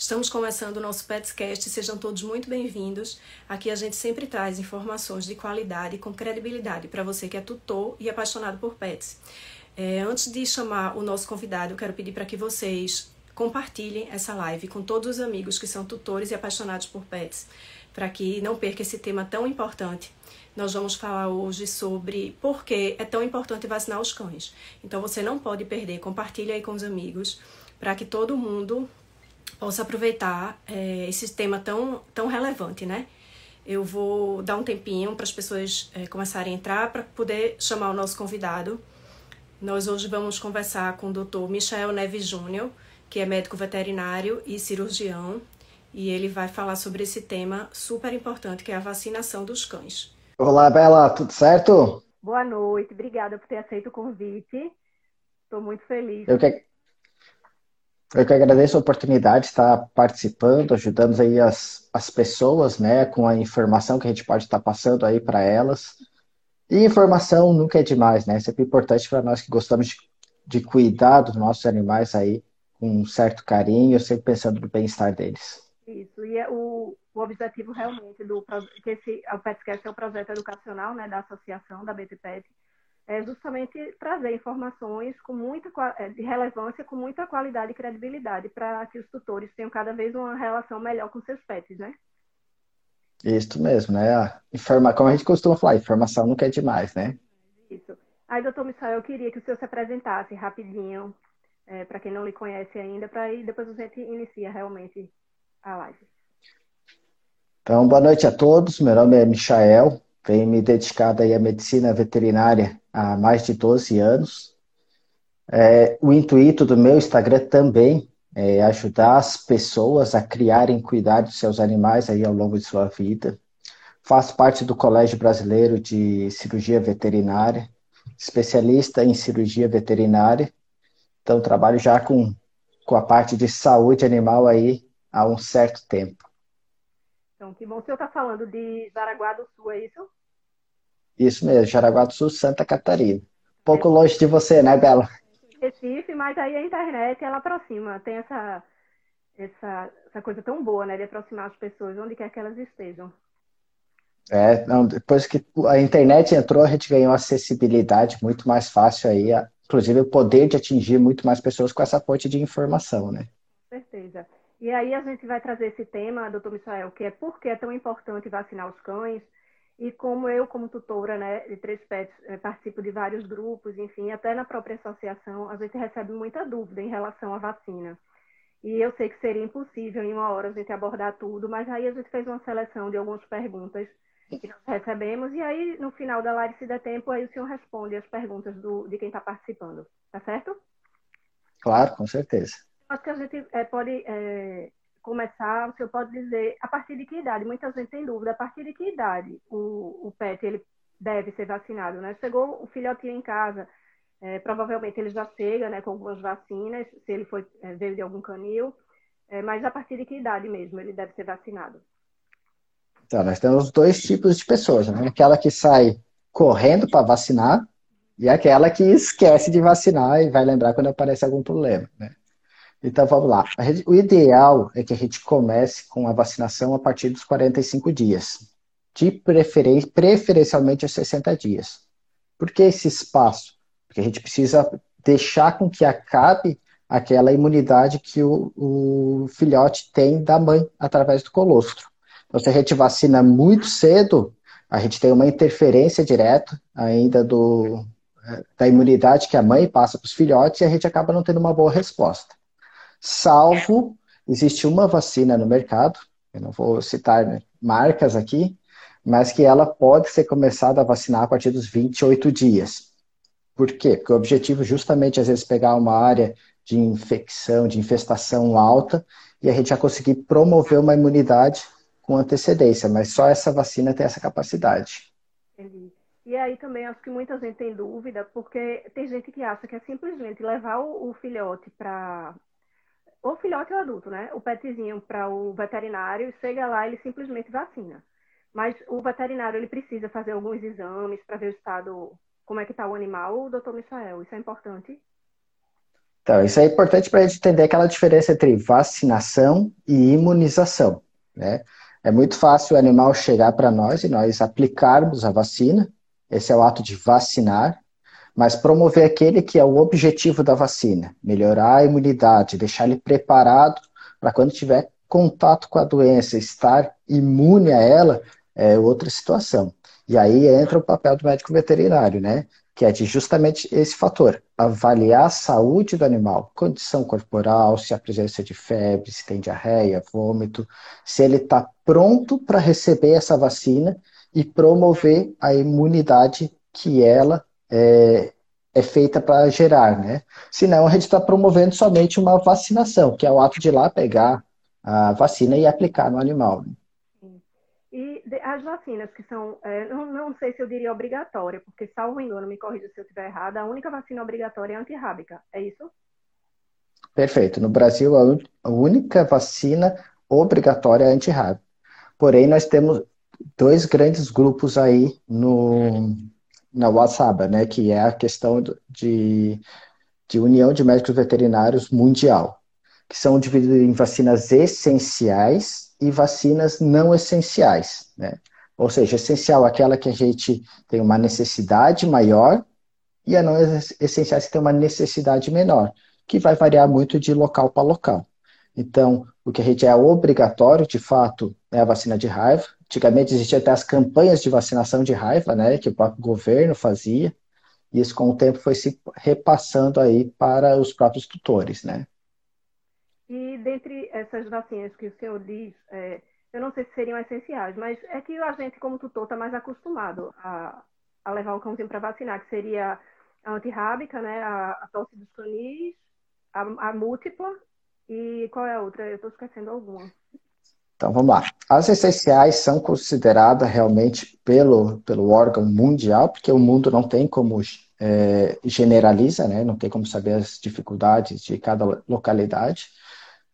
Estamos começando o nosso Petscast, sejam todos muito bem-vindos. Aqui a gente sempre traz informações de qualidade e com credibilidade para você que é tutor e apaixonado por pets. É, antes de chamar o nosso convidado, eu quero pedir para que vocês compartilhem essa live com todos os amigos que são tutores e apaixonados por pets, para que não perca esse tema tão importante. Nós vamos falar hoje sobre por que é tão importante vacinar os cães. Então você não pode perder, compartilhe aí com os amigos, para que todo mundo possa aproveitar é, esse tema tão, tão relevante, né? Eu vou dar um tempinho para as pessoas é, começarem a entrar para poder chamar o nosso convidado. Nós hoje vamos conversar com o Dr. Michael Neves Júnior, que é médico veterinário e cirurgião, e ele vai falar sobre esse tema super importante que é a vacinação dos cães. Olá, Bela, tudo certo? Boa noite, obrigada por ter aceito o convite. Estou muito feliz. Eu que, eu que agradeço a oportunidade de estar participando, ajudando aí as, as pessoas, né, com a informação que a gente pode estar passando aí para elas. E informação nunca é demais, né? É sempre importante para nós que gostamos de, de cuidar dos nossos animais aí com um certo carinho, sempre pensando no bem-estar deles. Isso, e é o, o objetivo realmente do que esse, o PetCast é o projeto educacional né, da associação, da BTPET, é justamente trazer informações com muita é, de relevância, com muita qualidade e credibilidade, para que os tutores tenham cada vez uma relação melhor com seus pets, né? Isso mesmo, né? Informa, como a gente costuma falar, informação nunca é demais, né? Isso. Aí, doutor Michel, eu queria que o senhor se apresentasse rapidinho, é, para quem não lhe conhece ainda, para aí depois a gente inicia realmente a live. Então, boa noite a todos. Meu nome é Michael, tenho me dedicado aí à medicina veterinária há mais de 12 anos. É, o intuito do meu Instagram também é ajudar as pessoas a criarem cuidar dos seus animais aí ao longo de sua vida. Faço parte do Colégio Brasileiro de Cirurgia Veterinária, especialista em cirurgia veterinária. Então, trabalho já com, com a parte de saúde animal aí há um certo tempo. Então, que bom. O senhor está falando de Jaraguá do Sul, é isso? Isso mesmo, Jaraguá do Sul, Santa Catarina. Um pouco é. longe de você, né, Bela? Recife, mas aí a internet, ela aproxima. Tem essa, essa, essa coisa tão boa, né, de aproximar as pessoas, onde quer que elas estejam. É, não, depois que a internet entrou, a gente ganhou acessibilidade muito mais fácil aí, inclusive o poder de atingir muito mais pessoas com essa fonte de informação, né? Com certeza. E aí a gente vai trazer esse tema, doutor Michael, que é por que é tão importante vacinar os cães, e como eu, como tutora né, de três pets, eh, participo de vários grupos, enfim, até na própria associação, a gente recebe muita dúvida em relação à vacina. E eu sei que seria impossível em uma hora a gente abordar tudo, mas aí a gente fez uma seleção de algumas perguntas que nós recebemos, e aí no final da live, se der tempo, aí o senhor responde as perguntas do, de quem está participando. Tá certo? Claro, com certeza. Acho que a gente é, pode é, começar, o senhor pode dizer a partir de que idade? Muita gente tem dúvida, a partir de que idade o, o pet ele deve ser vacinado, né? Chegou o filhotinho em casa, é, provavelmente ele já chega, né, com algumas vacinas, se ele foi é, veio de algum canil, é, mas a partir de que idade mesmo ele deve ser vacinado? Então, nós temos dois tipos de pessoas, né? Aquela que sai correndo para vacinar e aquela que esquece de vacinar e vai lembrar quando aparece algum problema, né? Então vamos lá. O ideal é que a gente comece com a vacinação a partir dos 45 dias, de preferência, preferencialmente aos 60 dias. Por que esse espaço? Porque a gente precisa deixar com que acabe aquela imunidade que o, o filhote tem da mãe através do colostro. Então, se a gente vacina muito cedo, a gente tem uma interferência direta ainda do, é, da imunidade que a mãe passa para os filhotes e a gente acaba não tendo uma boa resposta salvo existe uma vacina no mercado, eu não vou citar né, marcas aqui, mas que ela pode ser começada a vacinar a partir dos 28 dias. Por quê? Porque o objetivo justamente às vezes pegar uma área de infecção, de infestação alta, e a gente já conseguir promover uma imunidade com antecedência, mas só essa vacina tem essa capacidade. Entendi. E aí também acho que muita gente tem dúvida, porque tem gente que acha que é simplesmente levar o, o filhote para ou filhote ou adulto, né? O petzinho para o veterinário, chega lá ele simplesmente vacina. Mas o veterinário ele precisa fazer alguns exames para ver o estado, como é que está o animal, doutor Michael, isso é importante? Então, isso é importante para a gente entender aquela diferença entre vacinação e imunização, né? É muito fácil o animal chegar para nós e nós aplicarmos a vacina, esse é o ato de vacinar, mas promover aquele que é o objetivo da vacina, melhorar a imunidade, deixar ele preparado para quando tiver contato com a doença, estar imune a ela, é outra situação. E aí entra o papel do médico veterinário, né? Que é de justamente esse fator, avaliar a saúde do animal, condição corporal, se há presença de febre, se tem diarreia, vômito, se ele está pronto para receber essa vacina e promover a imunidade que ela é, é feita para gerar, né? Senão a gente está promovendo somente uma vacinação, que é o ato de ir lá pegar a vacina e aplicar no animal. Né? E as vacinas que são, é, não, não, sei se eu diria obrigatória, porque salvo engano, me corrija se eu estiver errada, a única vacina obrigatória é antirrábica, é isso? Perfeito. No Brasil, a única vacina obrigatória é antirrábica. Porém, nós temos dois grandes grupos aí no, na WhatsApp, né, que é a questão de, de União de Médicos Veterinários Mundial, que são divididos em vacinas essenciais e vacinas não essenciais, né? Ou seja, essencial é aquela que a gente tem uma necessidade maior e a não essenciais que tem uma necessidade menor, que vai variar muito de local para local. Então, o que a gente é obrigatório, de fato, é a vacina de raiva, Antigamente existiam até as campanhas de vacinação de raiva, né, que o próprio governo fazia, e isso com o tempo foi se repassando aí para os próprios tutores, né. E dentre essas vacinas que o senhor diz, é, eu não sei se seriam essenciais, mas é que a gente, como tutor, está mais acostumado a, a, levar o cãozinho para vacinar, que seria a antirrábica, né, a, a tosse dos canis, a, a múltipla, e qual é a outra? Eu estou esquecendo alguma. Então vamos lá. As essenciais são consideradas realmente pelo, pelo órgão mundial, porque o mundo não tem como é, generaliza, né? não tem como saber as dificuldades de cada localidade.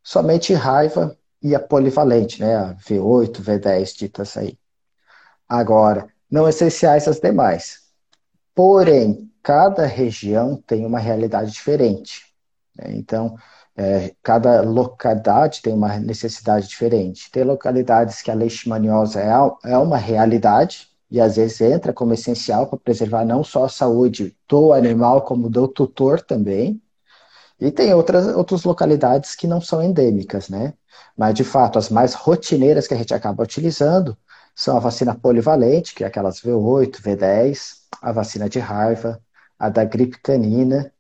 Somente raiva e a polivalente, né? a V8, V10 ditas aí. Agora, não essenciais as demais. Porém, cada região tem uma realidade diferente. Né? Então, é, cada localidade tem uma necessidade diferente. Tem localidades que a leishmaniose é, é uma realidade e às vezes entra como essencial para preservar não só a saúde do animal, como do tutor também. E tem outras, outras localidades que não são endêmicas, né? Mas, de fato, as mais rotineiras que a gente acaba utilizando são a vacina polivalente, que é aquelas V8, V10, a vacina de raiva, a da gripe canina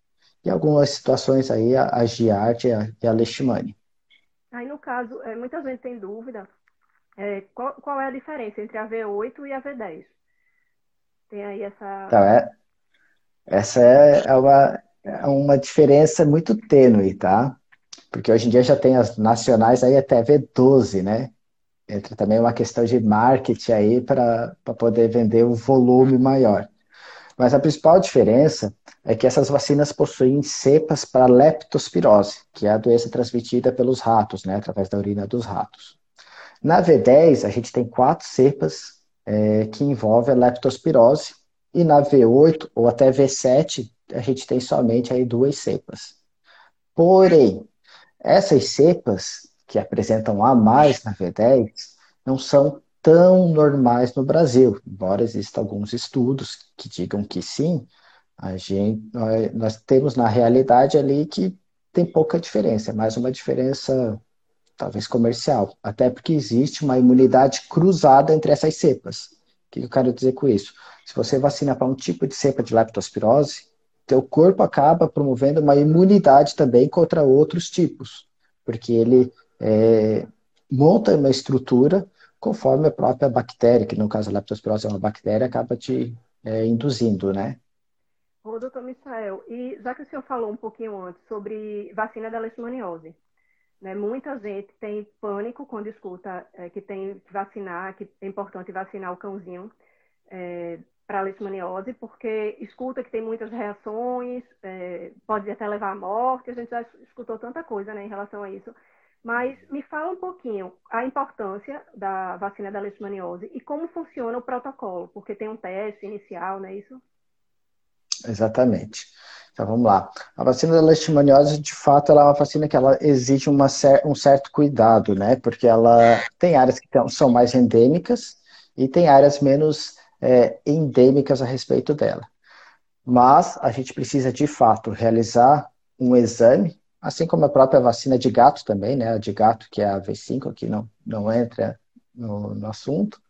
e algumas situações aí, a, a Giard e a, e a Leishmani. Aí, no caso, é, muita gente tem dúvida é, qual, qual, é a diferença entre a V8 e a V10? Tem aí essa. Então, é, essa é, é uma, é uma diferença muito tênue, tá? Porque hoje em dia já tem as nacionais aí até V12, né? Entra também uma questão de marketing aí para poder vender um volume maior. Mas a principal diferença é que essas vacinas possuem cepas para leptospirose, que é a doença transmitida pelos ratos, né, através da urina dos ratos. Na V10, a gente tem quatro cepas é, que envolvem a leptospirose, e na V8 ou até V7, a gente tem somente aí duas cepas. Porém, essas cepas que apresentam A mais na V10 não são tão normais no Brasil, embora existam alguns estudos que digam que sim, a gente, nós temos na realidade ali que tem pouca diferença, é mais uma diferença talvez comercial, até porque existe uma imunidade cruzada entre essas cepas. O que eu quero dizer com isso? Se você vacina para um tipo de cepa de leptospirose, teu corpo acaba promovendo uma imunidade também contra outros tipos, porque ele é, monta uma estrutura conforme a própria bactéria, que no caso a leptospirose é uma bactéria, acaba te é, induzindo, né? Ô, doutor Michael, e já que o senhor falou um pouquinho antes sobre vacina da leishmaniose, né, muita gente tem pânico quando escuta é, que tem que vacinar, que é importante vacinar o cãozinho é, para leishmaniose, porque escuta que tem muitas reações, é, pode até levar à morte, a gente já escutou tanta coisa né, em relação a isso. Mas me fala um pouquinho a importância da vacina da leishmaniose e como funciona o protocolo, porque tem um teste inicial, não é isso? Exatamente. Então vamos lá. A vacina da leishmaniose, de fato, ela é uma vacina que ela exige uma, um certo cuidado, né? Porque ela tem áreas que são mais endêmicas e tem áreas menos é, endêmicas a respeito dela. Mas a gente precisa, de fato, realizar um exame, assim como a própria vacina de gato também, né? A de gato, que é a V5, aqui não, não entra no, no assunto.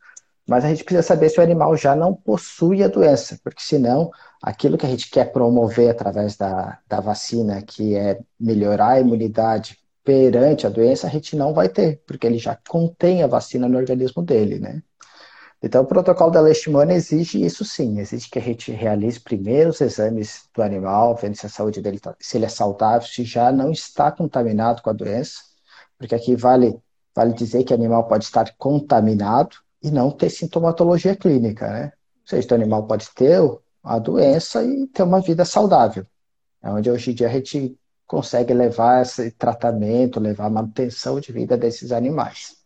Mas a gente precisa saber se o animal já não possui a doença, porque senão aquilo que a gente quer promover através da, da vacina, que é melhorar a imunidade perante a doença, a gente não vai ter, porque ele já contém a vacina no organismo dele, né? Então, o protocolo da leishmania exige isso sim, exige que a gente realize primeiro os exames do animal, vendo se a saúde dele, tá, se ele é saudável, se já não está contaminado com a doença, porque aqui vale, vale dizer que o animal pode estar contaminado e não ter sintomatologia clínica, né? Ou seja, o animal pode ter a doença e ter uma vida saudável. É onde hoje em dia a gente consegue levar esse tratamento, levar a manutenção de vida desses animais.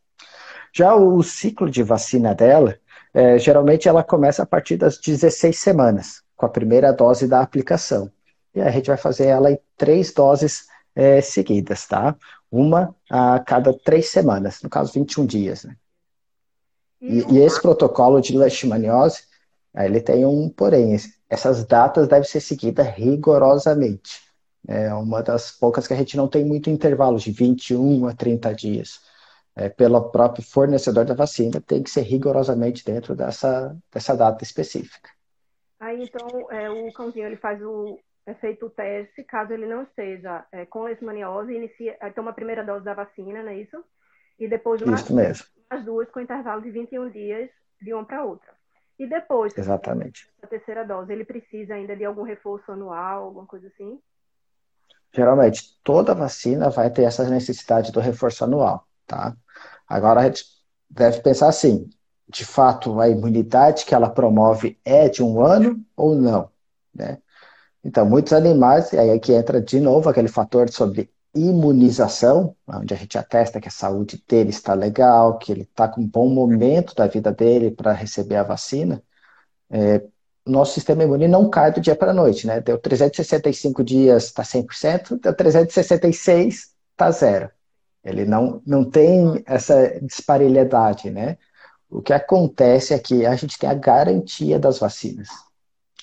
Já o ciclo de vacina dela, é, geralmente ela começa a partir das 16 semanas, com a primeira dose da aplicação. E a gente vai fazer ela em três doses é, seguidas, tá? Uma a cada três semanas, no caso 21 dias. Né? E, e, esse protocolo de leishmaniose, ele tem um porém. Essas datas devem ser seguidas rigorosamente. É uma das poucas que a gente não tem muito intervalo, de 21 a 30 dias é, pelo próprio fornecedor da vacina, tem que ser rigorosamente dentro dessa, dessa data específica. Aí, então, é, o cãozinho ele faz o, é feito o teste, caso ele não esteja é, com leishmaniose, inicia, toma a primeira dose da vacina, não é isso? E depois mais, duas com intervalo de 21 dias de uma para outra. E depois, Exatamente. a terceira dose, ele precisa ainda de algum reforço anual, alguma coisa assim? Geralmente, toda vacina vai ter essa necessidade do reforço anual, tá? Agora a gente deve pensar assim: de fato, a imunidade que ela promove é de um ano ou não? Né? Então, muitos animais, e aí é que entra de novo aquele fator sobre imunização, onde a gente atesta que a saúde dele está legal, que ele está com um bom momento da vida dele para receber a vacina, é, nosso sistema imune não cai do dia para a noite, né? Deu 365 dias, está 100%, deu 366, está zero. Ele não, não tem essa disparidade, né? O que acontece é que a gente tem a garantia das vacinas.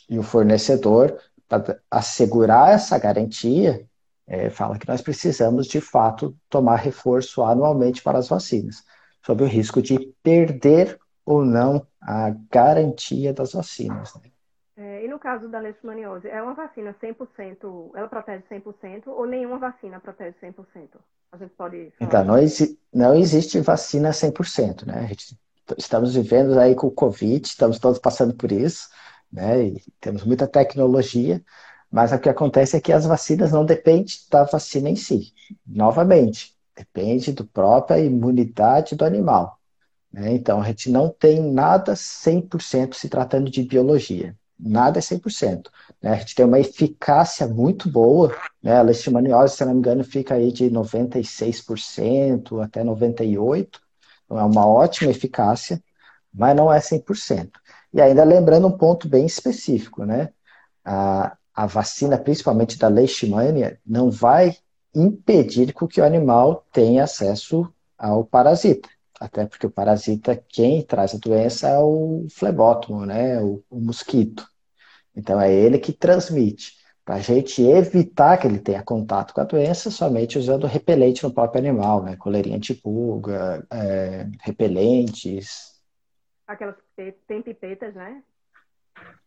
E o fornecedor, para assegurar essa garantia, é, fala que nós precisamos, de fato, tomar reforço anualmente para as vacinas, sob o risco de perder ou não a garantia das vacinas. Né? É, e no caso da leishmaniose, é uma vacina 100%, ela protege 100% ou nenhuma vacina protege 100%? A gente pode falar. Então, não, exi não existe vacina 100%, né? Gente, estamos vivendo aí com o Covid, estamos todos passando por isso, né? E temos muita tecnologia, mas o que acontece é que as vacinas não dependem da vacina em si. Novamente, depende da própria imunidade do animal. Né? Então, a gente não tem nada 100% se tratando de biologia nada é 100%. Né? A gente tem uma eficácia muito boa, né? a leishmaniose, se não me engano, fica aí de 96% até 98%, então é uma ótima eficácia, mas não é 100%. E ainda lembrando um ponto bem específico, né? A, a vacina, principalmente da leishmania, não vai impedir que o animal tenha acesso ao parasita. Até porque o parasita, quem traz a doença é o flebótomo, né? O, o mosquito. Então é ele que transmite. Para a gente evitar que ele tenha contato com a doença, somente usando repelente no próprio animal, né? Coleirinha antipulga, é, repelentes. Aquelas tem pipetas, né?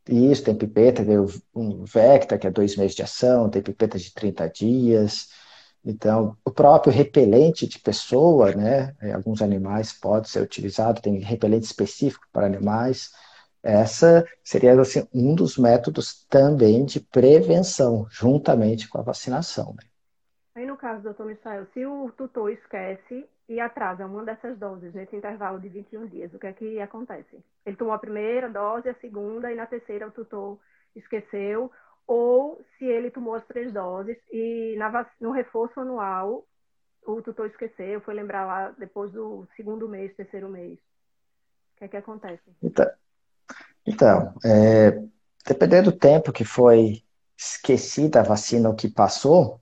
Isso, tem pipeta, tem um Vecta, que é dois meses de ação, tem pipeta de 30 dias. Então, o próprio repelente de pessoa, né, em alguns animais pode ser utilizado, tem repelente específico para animais. Essa seria assim, um dos métodos também de prevenção, juntamente com a vacinação. Né? Aí, no caso, doutor Michael, se o tutor esquece e atrasa uma dessas doses nesse intervalo de 21 dias, o que é que acontece? Ele tomou a primeira dose, a segunda, e na terceira o tutor esqueceu, ou se ele tomou as três doses e na, no reforço anual o tutor esqueceu, foi lembrar lá depois do segundo mês, terceiro mês. O que é que acontece? Então, então é, dependendo do tempo que foi esquecida a vacina o que passou,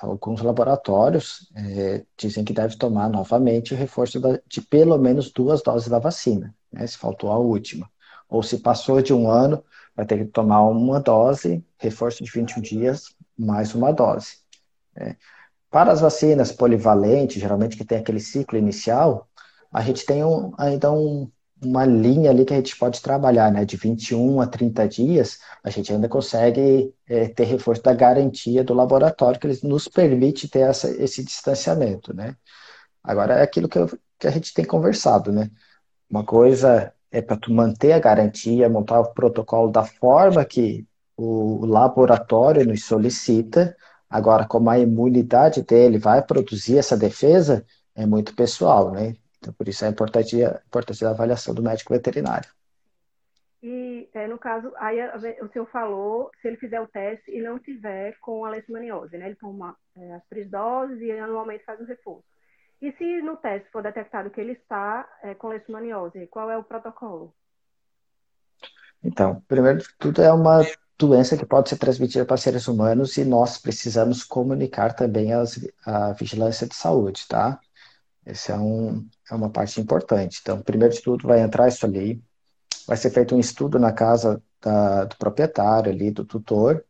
alguns laboratórios é, dizem que deve tomar novamente o reforço da, de pelo menos duas doses da vacina, né, se faltou a última. Ou se passou de um ano, vai ter que tomar uma dose, reforço de 21 dias, mais uma dose. Né. Para as vacinas polivalentes, geralmente que tem aquele ciclo inicial, a gente tem um, ainda um, uma linha ali que a gente pode trabalhar, né? De 21 a 30 dias, a gente ainda consegue é, ter reforço da garantia do laboratório, que eles nos permite ter essa, esse distanciamento, né? Agora, é aquilo que, eu, que a gente tem conversado, né? Uma coisa é para tu manter a garantia, montar o protocolo da forma que o laboratório nos solicita. Agora, como a imunidade dele vai produzir essa defesa, é muito pessoal, né? Então, por isso é importante a importância da avaliação do médico veterinário. E, é, no caso, aí o senhor falou, se ele fizer o teste e não tiver com a leishmaniose, né? Ele toma é, as três doses e anualmente faz um reforço. E se no teste for detectado que ele está é, com leishmaniose, qual é o protocolo? Então, primeiro de tudo, é uma doença que pode ser transmitida para seres humanos e nós precisamos comunicar também as, a vigilância de saúde, tá? Essa é, um, é uma parte importante. Então, primeiro de tudo, vai entrar isso ali, vai ser feito um estudo na casa da, do proprietário ali, do tutor,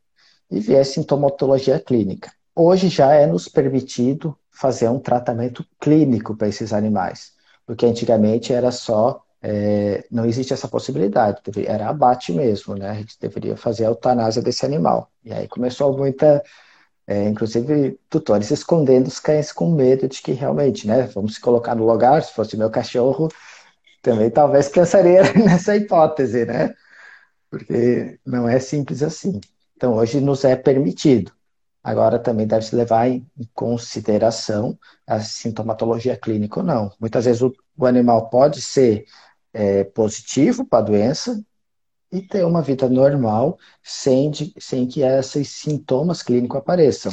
e ver a sintomatologia clínica. Hoje já é nos permitido fazer um tratamento clínico para esses animais, porque antigamente era só, é, não existe essa possibilidade, era abate mesmo, né? A gente deveria fazer a eutanásia desse animal. E aí começou muita é, inclusive, tutores escondendo os cães com medo de que realmente, né? Vamos se colocar no lugar, se fosse meu cachorro, também talvez pensaria nessa hipótese, né? Porque não é simples assim. Então, hoje nos é permitido. Agora, também deve-se levar em consideração a sintomatologia clínica ou não. Muitas vezes o, o animal pode ser é, positivo para a doença, e ter uma vida normal sem, de, sem que esses sintomas clínicos apareçam.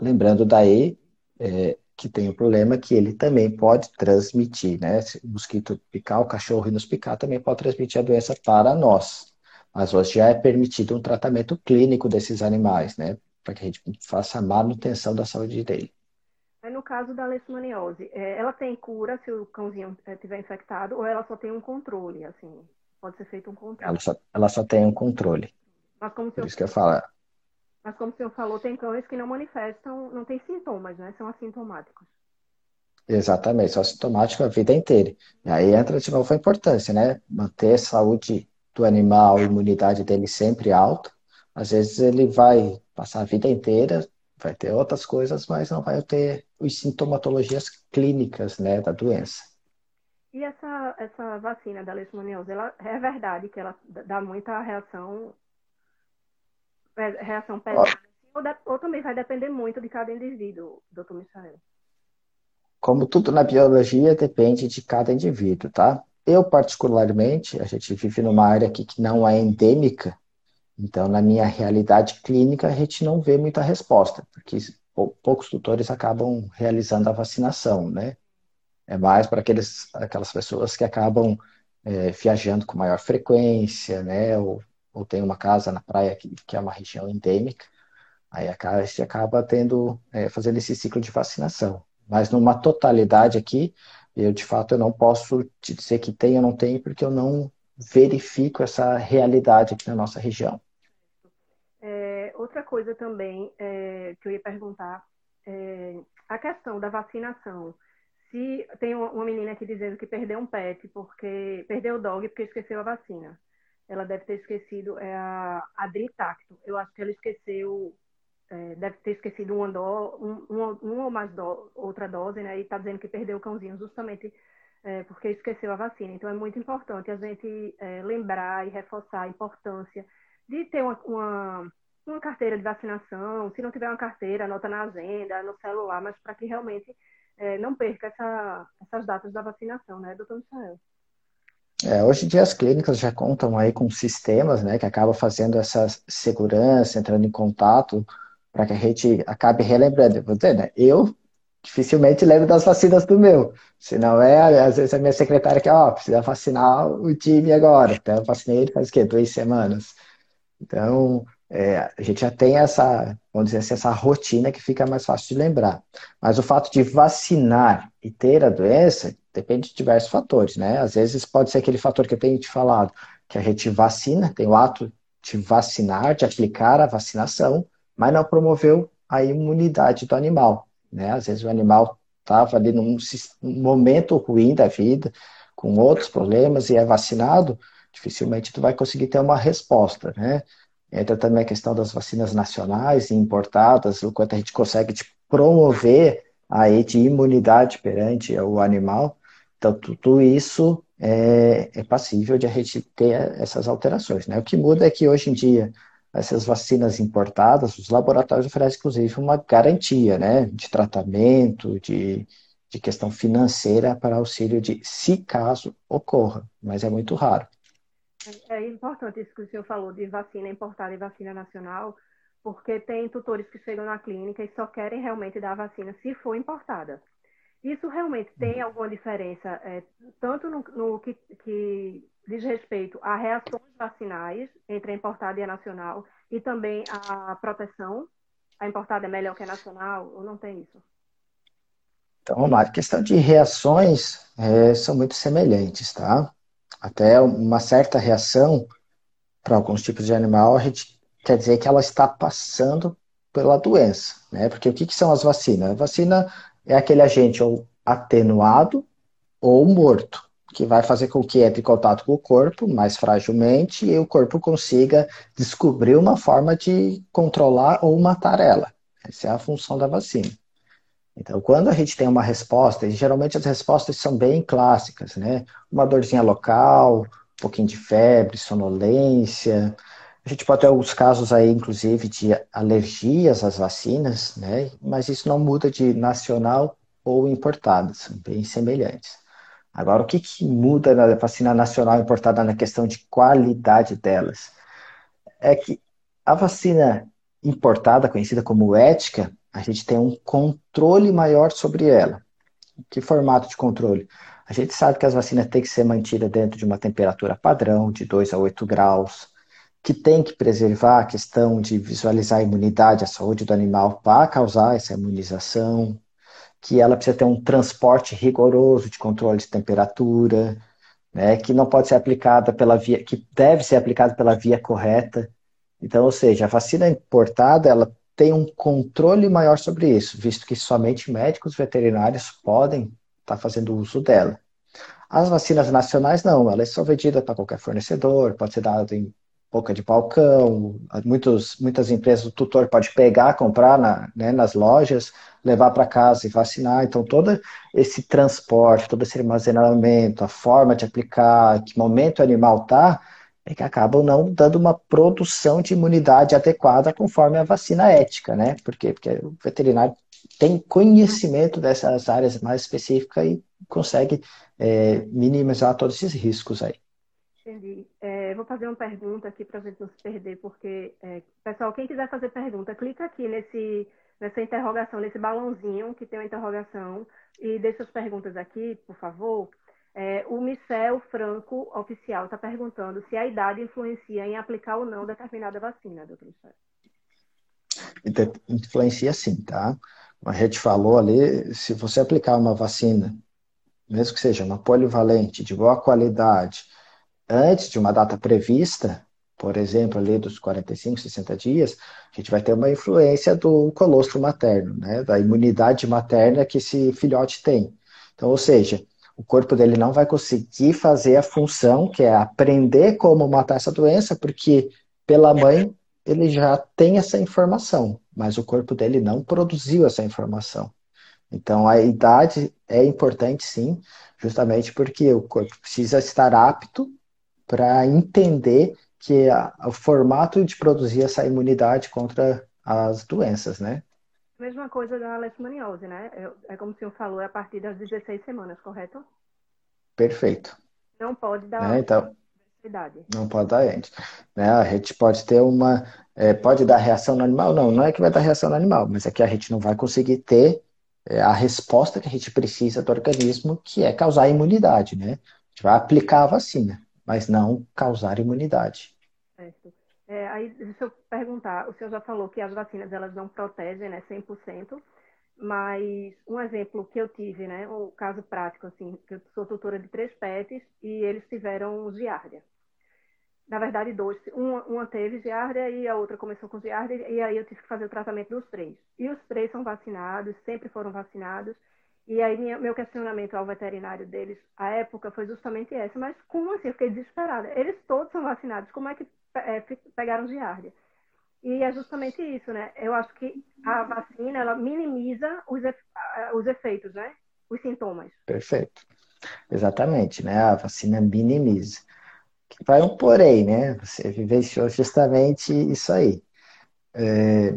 Lembrando daí é, que tem o problema que ele também pode transmitir, né? O mosquito picar, o cachorro nos picar também pode transmitir a doença para nós. Mas hoje já é permitido um tratamento clínico desses animais, né? Para que a gente faça a manutenção da saúde dele. No caso da leishmaniose, é, ela tem cura se o cãozinho estiver é, infectado ou ela só tem um controle, assim? Pode ser feito um controle. Ela só, ela só tem um controle. Mas como Por isso que eu falo. Mas como o senhor falou, tem cães que não manifestam, não tem sintomas, né? São assintomáticos. Exatamente, são assintomáticos a vida inteira. E aí entra de novo a importância, né? Manter a saúde do animal, a imunidade dele sempre alta. Às vezes ele vai passar a vida inteira, vai ter outras coisas, mas não vai ter as sintomatologias clínicas, né, da doença. E essa, essa vacina da leishmaniose, ela, é verdade que ela dá muita reação, é, reação pesada, ou, ou, também vai depender muito de cada indivíduo, doutor Michael? Como tudo na biologia, depende de cada indivíduo, tá? Eu, particularmente, a gente vive numa área aqui que não é endêmica, então, na minha realidade clínica, a gente não vê muita resposta, porque poucos tutores acabam realizando a vacinação, né? É mais para aqueles, aquelas pessoas que acabam é, viajando com maior frequência, né? Ou, ou tem uma casa na praia que, que é uma região endêmica. Aí a gente acaba tendo, é, fazendo esse ciclo de vacinação. Mas numa totalidade aqui, eu de fato eu não posso te dizer que tem ou não tem, porque eu não verifico essa realidade aqui na nossa região. É, outra coisa também é, que eu ia perguntar, é, a questão da vacinação se tem uma menina aqui dizendo que perdeu um pet porque perdeu o dog porque esqueceu a vacina. Ela deve ter esquecido é a Adritacto. Eu acho que ela esqueceu, é, deve ter esquecido uma, do, um, uma, uma ou mais do, outra dose, né? E está dizendo que perdeu o cãozinho justamente é, porque esqueceu a vacina. Então é muito importante a gente é, lembrar e reforçar a importância de ter uma, uma, uma carteira de vacinação. Se não tiver uma carteira, anota na agenda, no celular, mas para que realmente é, não perca essa, essas datas da vacinação, né, doutor Michael? É, hoje em dia as clínicas já contam aí com sistemas, né, que acabam fazendo essa segurança, entrando em contato, para que a gente acabe relembrando. Dizer, né, eu dificilmente lembro das vacinas do meu. Se não é, às vezes a minha secretária que, ó, precisa vacinar o time agora. Então eu vacinei ele faz o quê? Duas semanas. Então, é, a gente já tem essa, vamos dizer assim, essa rotina que fica mais fácil de lembrar. Mas o fato de vacinar e ter a doença depende de diversos fatores, né? Às vezes pode ser aquele fator que eu tenho te falado, que a gente vacina, tem o ato de vacinar, de aplicar a vacinação, mas não promoveu a imunidade do animal, né? Às vezes o animal estava ali num momento ruim da vida, com outros problemas e é vacinado, dificilmente tu vai conseguir ter uma resposta, né? Entra também a questão das vacinas nacionais e importadas, o quanto a gente consegue tipo, promover de imunidade perante o animal. Então, tudo isso é, é passível de a gente ter essas alterações, né? O que muda é que hoje em dia essas vacinas importadas, os laboratórios oferecem, inclusive, uma garantia, né, de tratamento, de, de questão financeira para auxílio de, se caso ocorra, mas é muito raro. É, é importante isso que o senhor falou de vacina importada e vacina nacional, porque tem tutores que chegam na clínica e só querem realmente dar a vacina se for importada. Isso realmente tem uhum. alguma diferença, é, tanto no, no que, que, diz respeito a reações vacinais entre a importada e a nacional, e também a proteção? A importada é melhor que a nacional, ou não tem isso? Então, vamos lá. A questão de reações é, são muito semelhantes, tá? Até uma certa reação para alguns tipos de animal, a gente quer dizer que ela está passando pela doença, né? Porque o que, que são as vacinas? A vacina é aquele agente ou atenuado ou morto, que vai fazer com que entre em contato com o corpo mais fragilmente e o corpo consiga descobrir uma forma de controlar ou matar ela. Essa é a função da vacina. Então, quando a gente tem uma resposta, e geralmente as respostas são bem clássicas, né? Uma dorzinha local, um pouquinho de febre, sonolência. A gente pode ter alguns casos aí, inclusive, de alergias às vacinas, né? Mas isso não muda de nacional ou importada, são bem semelhantes. Agora, o que, que muda na vacina nacional importada na questão de qualidade delas? É que a vacina importada, conhecida como ética, a gente tem um controle maior sobre ela. Que formato de controle? A gente sabe que as vacinas têm que ser mantidas dentro de uma temperatura padrão, de 2 a 8 graus, que tem que preservar a questão de visualizar a imunidade, a saúde do animal para causar essa imunização, que ela precisa ter um transporte rigoroso de controle de temperatura, né, que não pode ser aplicada pela via, que deve ser aplicada pela via correta. Então, ou seja, a vacina importada, ela tem um controle maior sobre isso, visto que somente médicos veterinários podem estar tá fazendo uso dela. As vacinas nacionais não, ela é só vendida para qualquer fornecedor, pode ser dada em boca de balcão, muitos, muitas empresas, o tutor pode pegar, comprar na, né, nas lojas, levar para casa e vacinar. Então, todo esse transporte, todo esse armazenamento, a forma de aplicar, que momento o animal está, é que acabam não dando uma produção de imunidade adequada conforme a vacina ética, né? Por quê? Porque o veterinário tem conhecimento dessas áreas mais específicas e consegue é, minimizar todos esses riscos aí. Entendi. É, vou fazer uma pergunta aqui para a gente não se perder, porque, é, pessoal, quem quiser fazer pergunta, clica aqui nesse, nessa interrogação, nesse balãozinho que tem uma interrogação e deixa as perguntas aqui, por favor. É, o Michel Franco, oficial, está perguntando se a idade influencia em aplicar ou não determinada vacina, doutor Michel. Influencia sim, tá? Como a gente falou ali, se você aplicar uma vacina, mesmo que seja uma polivalente, de boa qualidade, antes de uma data prevista, por exemplo, ali dos 45, 60 dias, a gente vai ter uma influência do colostro materno, né? Da imunidade materna que esse filhote tem. Então, ou seja, o corpo dele não vai conseguir fazer a função, que é aprender como matar essa doença, porque pela mãe ele já tem essa informação, mas o corpo dele não produziu essa informação. Então a idade é importante sim, justamente porque o corpo precisa estar apto para entender que a, o formato de produzir essa imunidade contra as doenças, né? Mesma coisa da leishmaniose, né? É, como o senhor falou, é a partir das 16 semanas, correto? Perfeito. Não pode dar né? então, Não pode dar antes. Né? A gente pode ter uma. É, pode dar reação no animal? Não, não é que vai dar reação no animal, mas é que a gente não vai conseguir ter é, a resposta que a gente precisa do organismo, que é causar imunidade, né? A gente vai aplicar a vacina, mas não causar imunidade. Certo. É, aí, deixa eu perguntar, o senhor já falou que as vacinas elas não protegem, né, 100%, mas um exemplo que eu tive, né, um caso prático, assim, que eu sou tutora de três pets e eles tiveram giardia. Na verdade, dois. Uma, uma teve giardia e a outra começou com giardia e aí eu tive que fazer o tratamento dos três. E os três são vacinados, sempre foram vacinados. E aí minha, meu questionamento ao veterinário deles, à época, foi justamente essa. Mas como assim? Eu fiquei desesperada. Eles todos são vacinados. Como é que é, pegaram giardia? E é justamente isso, né? Eu acho que a vacina, ela minimiza os, os efeitos, né? Os sintomas. Perfeito. Exatamente, né? A vacina minimiza. Vai um porém, né? Você vivenciou justamente isso aí. É,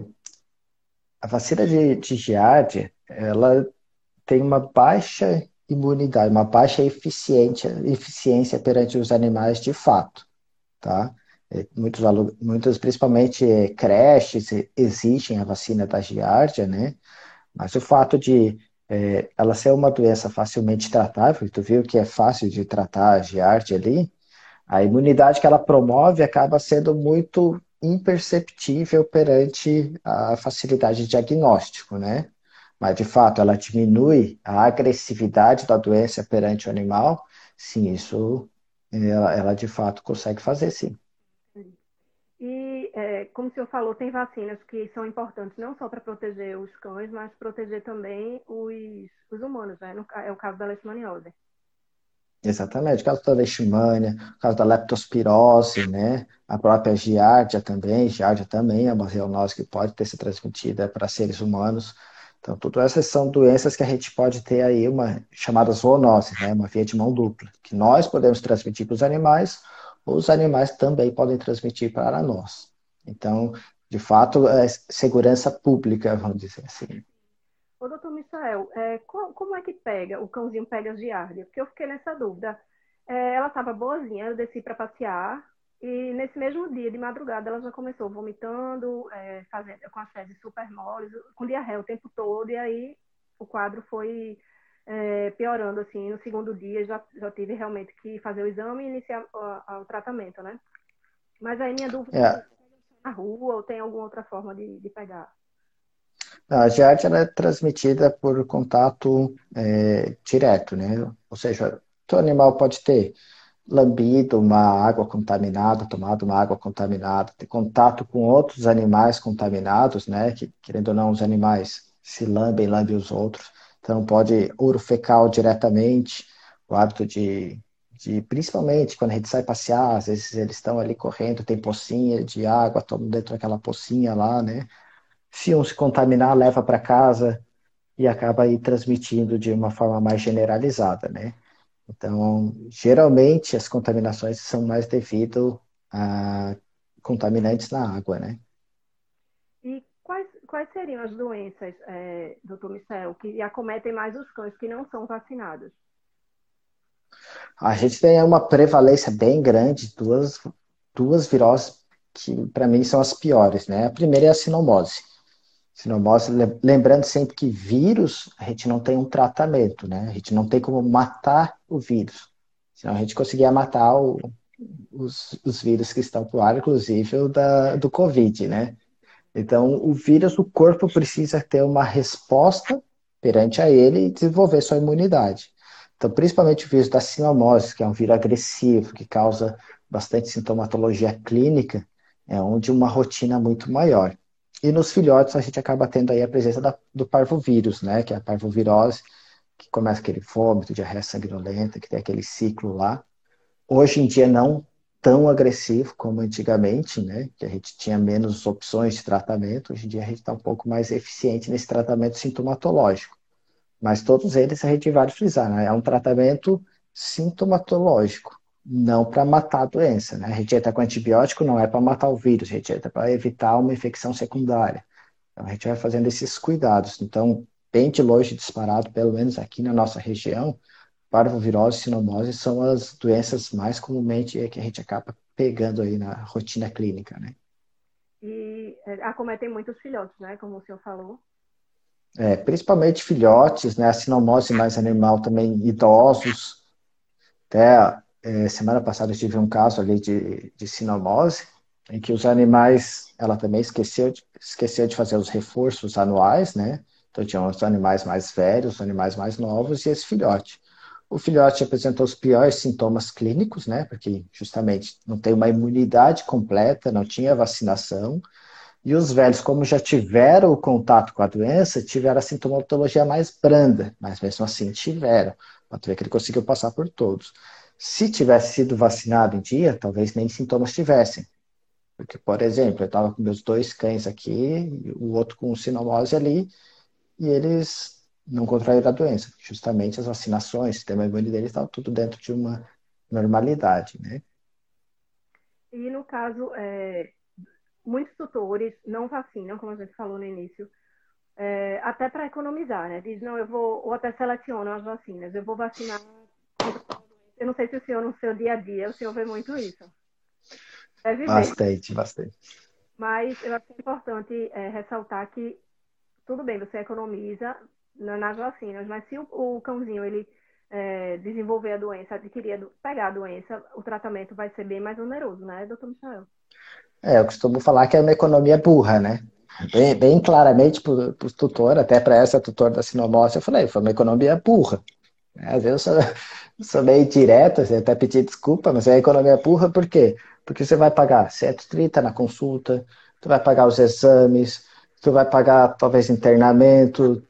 a vacina de, de giardia, ela tem uma baixa imunidade, uma baixa eficiência, eficiência perante os animais de fato, tá? É, muitos, muitos principalmente é, creches, exigem a vacina da giardia, né? Mas o fato de é, ela ser uma doença facilmente tratável, tu viu que é fácil de tratar a giardia ali, a imunidade que ela promove acaba sendo muito imperceptível perante a facilidade de diagnóstico, né? Mas, de fato, ela diminui a agressividade da doença perante o animal, sim, isso ela, ela de fato consegue fazer, sim. E, é, como o senhor falou, tem vacinas que são importantes não só para proteger os cães, mas proteger também os, os humanos, né? No, é o caso da leishmaniose. Exatamente, o caso da leishmania, o caso da leptospirose, né? A própria giardia também, giardia também é uma zoonose que pode ter se transmitida para seres humanos. Então, todas essas são doenças que a gente pode ter aí uma chamada zoonose, né? Uma via de mão dupla, que nós podemos transmitir para os animais, os animais também podem transmitir para nós. Então, de fato, é segurança pública, vamos dizer assim. Ô, doutor Michael, é, como, é que pega, o cãozinho pega a giardia? Porque eu fiquei nessa dúvida. É, ela estava boazinha, eu desci para passear, e nesse mesmo dia, de madrugada, ela já começou vomitando, é, fazendo, com as fezes super moles, com diarreia o tempo todo, e aí o quadro foi é, piorando, assim, no segundo dia já, já tive realmente que fazer o exame e iniciar o, o tratamento, né? Mas aí minha dúvida é, é na rua ou tem alguma outra forma de, de pegar? A GERD é transmitida por contato é, direto, né? Ou seja, o animal pode ter lambido uma água contaminada, tomado uma água contaminada, ter contato com outros animais contaminados, né? Que, querendo ou não, os animais se lambem, lambem os outros. Então, pode ouro fecal diretamente, o hábito de, de, principalmente quando a gente sai passear, às vezes eles estão ali correndo, tem pocinha de água, tomam dentro daquela pocinha lá, né? Se um se contaminar, leva para casa e acaba aí transmitindo de uma forma mais generalizada, né? Então, geralmente as contaminações são mais devido a contaminantes na água, né? E quais, quais seriam as doenças, é, doutor Michel, que acometem mais os cães que não são vacinados? A gente tem uma prevalência bem grande, duas, duas viroses que para mim são as piores, né? A primeira é a sinomose Sinomose, lembrando sempre que vírus, a gente não tem um tratamento, né? A gente não tem como matar o vírus. Senão a gente conseguia matar o, os, os, vírus que estão por ar, inclusive o da, do Covid, né? Então, o vírus, o corpo precisa ter uma resposta perante a ele e desenvolver sua imunidade. Então, principalmente o vírus da sinomose, que é um vírus agressivo, que causa bastante sintomatologia clínica, é onde uma rotina muito maior. E nos filhotes a gente acaba tendo aí a presença da, do parvovírus, né? Que é a parvovirose, que começa aquele vômito, diarreia sanguinolenta, que tem aquele ciclo lá. Hoje em dia não tão agressivo como antigamente, né? Que a gente tinha menos opções de tratamento. Hoje em dia a gente está um pouco mais eficiente nesse tratamento sintomatológico. Mas todos eles a gente vai frisar, né? É um tratamento sintomatológico não para matar a doença. Né? A gente entra com antibiótico não é para matar o vírus, a gente entra para evitar uma infecção secundária. Então a gente vai fazendo esses cuidados. Então, bem de longe disparado, pelo menos aqui na nossa região, parvovirose e sinomose são as doenças mais comumente que a gente acaba pegando aí na rotina clínica, né? E é, acometem muitos filhotes, né? Como o senhor falou. É, principalmente filhotes, né? A sinomose mais animal também idosos. Até é, semana passada eu tive um caso ali de, de sinomose, em que os animais, ela também esqueceu de, esqueceu de fazer os reforços anuais, né? Então tinha os animais mais velhos, os animais mais novos e esse filhote. O filhote apresentou os piores sintomas clínicos, né? Porque justamente não tem uma imunidade completa, não tinha vacinação. E os velhos, como já tiveram o contato com a doença, tiveram a sintomatologia mais branda, mas mesmo assim tiveram. Pode ver que ele conseguiu passar por todos. Se tivesse sido vacinado em dia, talvez nem sintomas tivessem. Porque, por exemplo, eu estava com meus dois cães aqui, o outro com sinomose ali, e eles não contraíram a doença. Justamente as vacinações, o sistema imune deles estava tudo dentro de uma normalidade, né? E no caso, é, muitos tutores não vacinam, como a gente falou no início, é, até para economizar, né? Diz, não, eu vou, ou até selecionam as vacinas, eu vou vacinar. Eu não sei se o senhor, no seu dia a dia, o senhor vê muito isso. Deve bastante, ver. bastante. Mas eu acho que é importante é, ressaltar que, tudo bem, você economiza nas vacinas, mas se o, o cãozinho ele é, desenvolver a doença, adquirir, pegar a doença, o tratamento vai ser bem mais oneroso, né, doutor Michel? É, eu costumo falar que é uma economia burra, né? Bem, bem claramente para o tutor, até para essa tutor da sinomose, eu falei, foi uma economia burra. Às vezes sou, meio direto, assim, até pedir desculpa, mas é economia burra por quê? Porque você vai pagar 130 na consulta, tu vai pagar os exames, tu vai pagar talvez internamento,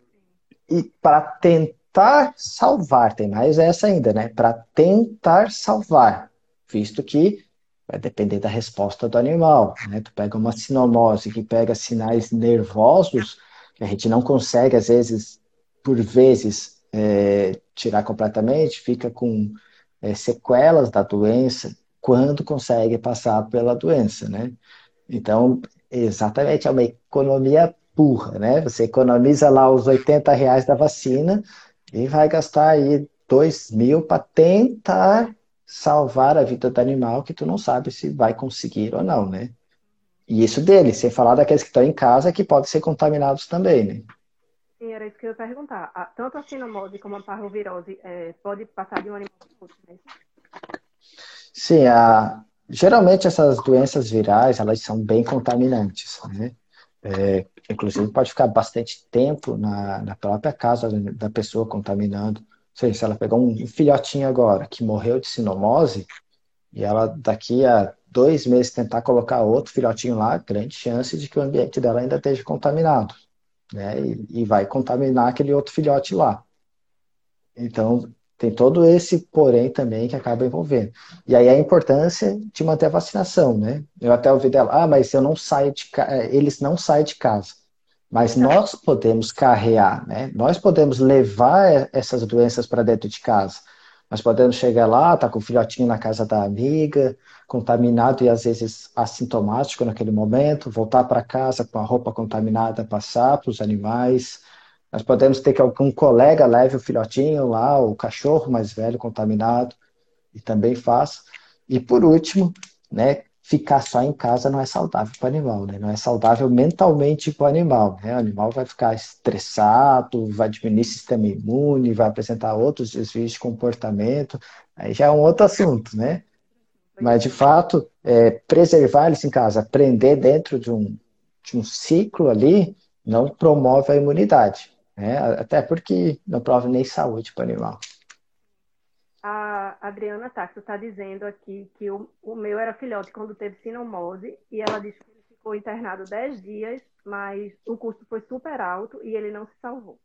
e para tentar salvar, tem mais essa ainda, né? Para tentar salvar, visto que vai depender da resposta do animal, né? Tu pega uma sinomose que pega sinais nervosos, que a gente não consegue, às vezes, por vezes, é, tirar completamente, fica com é, sequelas da doença, quando consegue passar pela doença, né? Então, exatamente, é uma economia burra, né? Você economiza lá os 80 reais da vacina e vai gastar aí 2 mil para tentar salvar a vida do animal que tu não sabe se vai conseguir ou não, né? E isso dele, sem falar daqueles que estão em casa que podem ser contaminados também, né? Sim, era isso que eu ia perguntar. Tanto a sinomose como a parvovirose é, pode passar de um animal para outro, né? Sim, a, geralmente essas doenças virais, elas são bem contaminantes, né? É, inclusive pode ficar bastante tempo na, na própria casa da pessoa contaminando. Se ela pegar um filhotinho agora que morreu de sinomose, e ela daqui a dois meses tentar colocar outro filhotinho lá, grande chance de que o ambiente dela ainda esteja contaminado, né? E, e vai contaminar aquele outro filhote lá. Então, tem todo esse porém também que acaba envolvendo. E aí a importância de manter a vacinação, né? Eu até ouvi dela, ah, mas eu não saio de casa, eh, eles não saem de casa. Mas nós podemos carrear, né? Nós podemos levar essas doenças para dentro de casa. Nós podemos chegar lá, tá com o filhotinho na casa da amiga, contaminado e às vezes assintomático naquele momento, voltar para casa com a roupa contaminada, passar para os animais, nós podemos ter que algum colega leve o filhotinho lá, o cachorro mais velho contaminado, e também faça. E por último, né, ficar só em casa não é saudável para o animal, né? Não é saudável mentalmente para o animal, né? O animal vai ficar estressado, vai diminuir o sistema imune, vai apresentar outros desvios de comportamento, aí já é um outro assunto, né? Mas, de fato, é, preservar eles em casa, aprender dentro de um, de um ciclo ali, não promove a imunidade. Né? Até porque não prova nem saúde para o animal. A Adriana Taxo está dizendo aqui que o, o, meu era filhote quando teve sinomose e ela disse que ele ficou internado 10 dias, mas o custo foi super alto e ele não se salvou.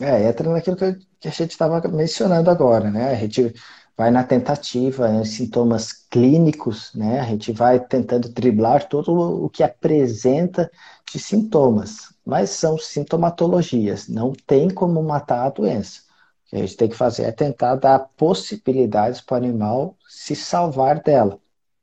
É, entra naquilo que a gente estava mencionando agora, né? A gente vai na tentativa, em sintomas clínicos, né? A gente vai tentando driblar tudo o que apresenta de sintomas, mas são sintomatologias, não tem como matar a doença. O que a gente tem que fazer é tentar dar possibilidades para o animal se salvar dela,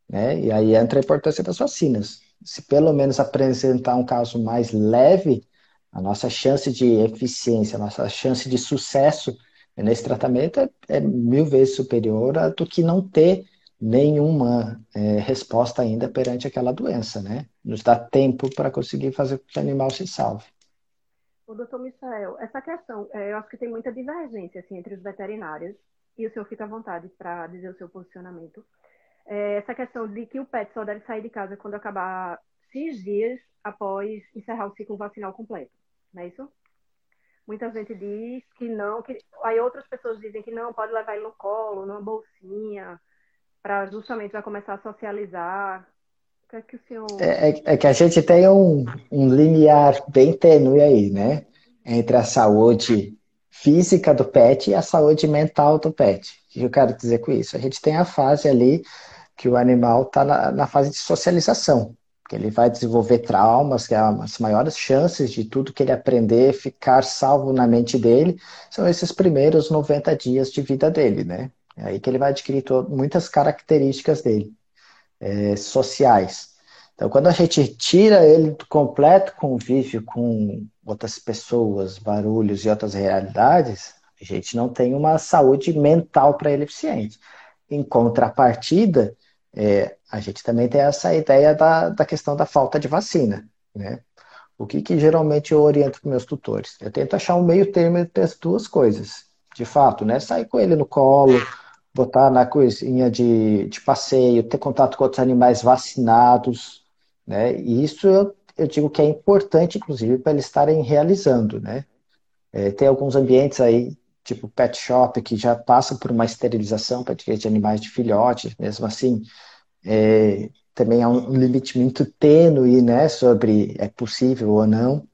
né? E aí entra a importância das vacinas. Se pelo menos apresentar um caso mais leve, a nossa chance de eficiência, a nossa chance de sucesso nesse tratamento é, é mil vezes superior do que não ter nenhuma é, resposta ainda perante aquela doença, né? Nos dá tempo para conseguir fazer com que o animal se salve. O doutor Michael, essa questão, é, eu acho que tem muita divergência assim, entre os veterinários, e o senhor fica à vontade para dizer o seu posicionamento. é, essa questão de que o pet só deve sair de casa quando acabar X dias após encerrar o ciclo vacinal completo. Não é isso? Muita gente diz que não, que aí outras pessoas dizem que não, pode levar ele no colo, numa bolsinha, para justamente já começar a socializar. Que é que o senhor. É, é, é que a gente tem um, um bem tênue aí, né? Entre a saúde física do pet e a saúde mental do pet. O que eu quero dizer com isso? A gente tem a fase ali que o animal está na, na, fase de socialização, que ele vai desenvolver traumas, que é as maiores chances de tudo que ele aprender ficar salvo na mente dele, são esses primeiros 90 dias de vida dele, né? É aí que ele vai adquirir muitas características dele, é, sociais. Então, quando a gente tira ele do completo convívio com outras pessoas, barulhos e outras realidades, a gente não tem uma saúde mental para ele eficiente. Em contrapartida, é, a gente também tem essa ideia da, da questão da falta de vacina. Né? O que, que geralmente eu oriento para meus tutores? Eu tento achar um meio termo entre as duas coisas. De fato, né? Sair com ele no colo, botar na coisinha de, de passeio, ter contato com outros animais vacinados, né? E isso eu, eu digo que é importante, inclusive, para eles estarem realizando, né? É, tem alguns ambientes aí, tipo pet shop, que já passam por uma esterilização para de animais de filhote, mesmo assim, é, também há um limite muito tênue, né, sobre é possível ou não.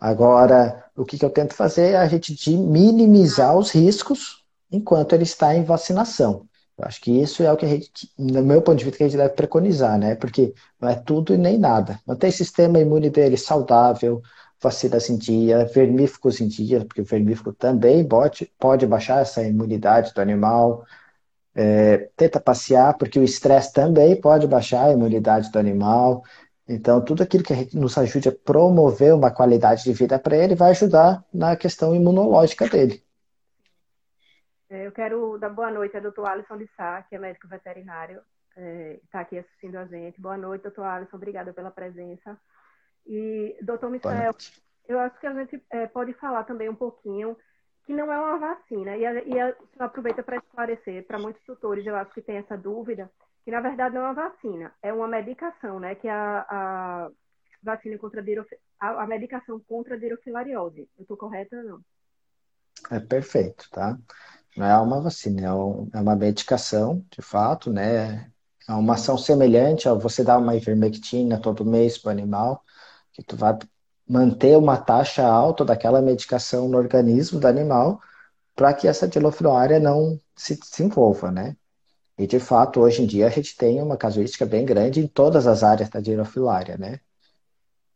Agora, o que, que eu tento fazer é a gente minimizar os riscos enquanto ele está em vacinação. Eu acho que isso é o que a gente, no meu ponto de vista, que a gente deve preconizar, né? Porque não é tudo e nem nada. Manter o sistema imune dele saudável, vacinas em dia, vermífugos em dia, porque o vermífugo também pode, pode baixar essa imunidade do animal. É, tenta passear, porque o estresse também pode baixar a imunidade do animal. Então, tudo aquilo que nos ajude a promover uma qualidade de vida para ele vai ajudar na questão imunológica dele. É, eu quero dar boa noite ao doutor Alisson de Sá, que é médico veterinário, está é, tá aqui assistindo a gente. Boa noite, doutor Alisson, obrigada pela presença. E, doutor Michel, eu acho que a gente é, pode falar também um pouquinho que não é uma vacina, e, a, e a, aproveita para esclarecer para muitos tutores, eu acho que tem essa dúvida, que na verdade não é uma vacina, é uma medicação, né? Que é a, a vacina contra a, a medicação contra a dirofilariose. Eu estou correta ou não? É perfeito, tá? Não é uma vacina, é, um, é uma medicação, de fato, né? É uma ação semelhante a você dar uma ivermectina todo mês para o animal, que tu vai manter uma taxa alta daquela medicação no organismo do animal para que essa dilofilária não se desenvolva, né? E de fato, hoje em dia a gente tem uma casuística bem grande em todas as áreas da dirofilária, né?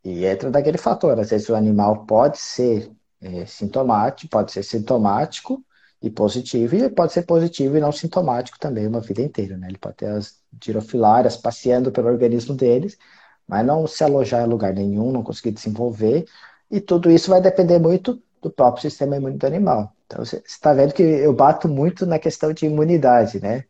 E entra daquele fator, às vezes o animal pode ser é, sintomático, pode ser sintomático, e positivo, e pode ser positivo e não sintomático também uma vida inteira, né? Ele pode ter as girofilárias passeando pelo organismo deles, mas não se alojar em lugar nenhum, não conseguir desenvolver, e tudo isso vai depender muito do próprio sistema imune do animal. Então, você está vendo que eu bato muito na questão de imunidade, né?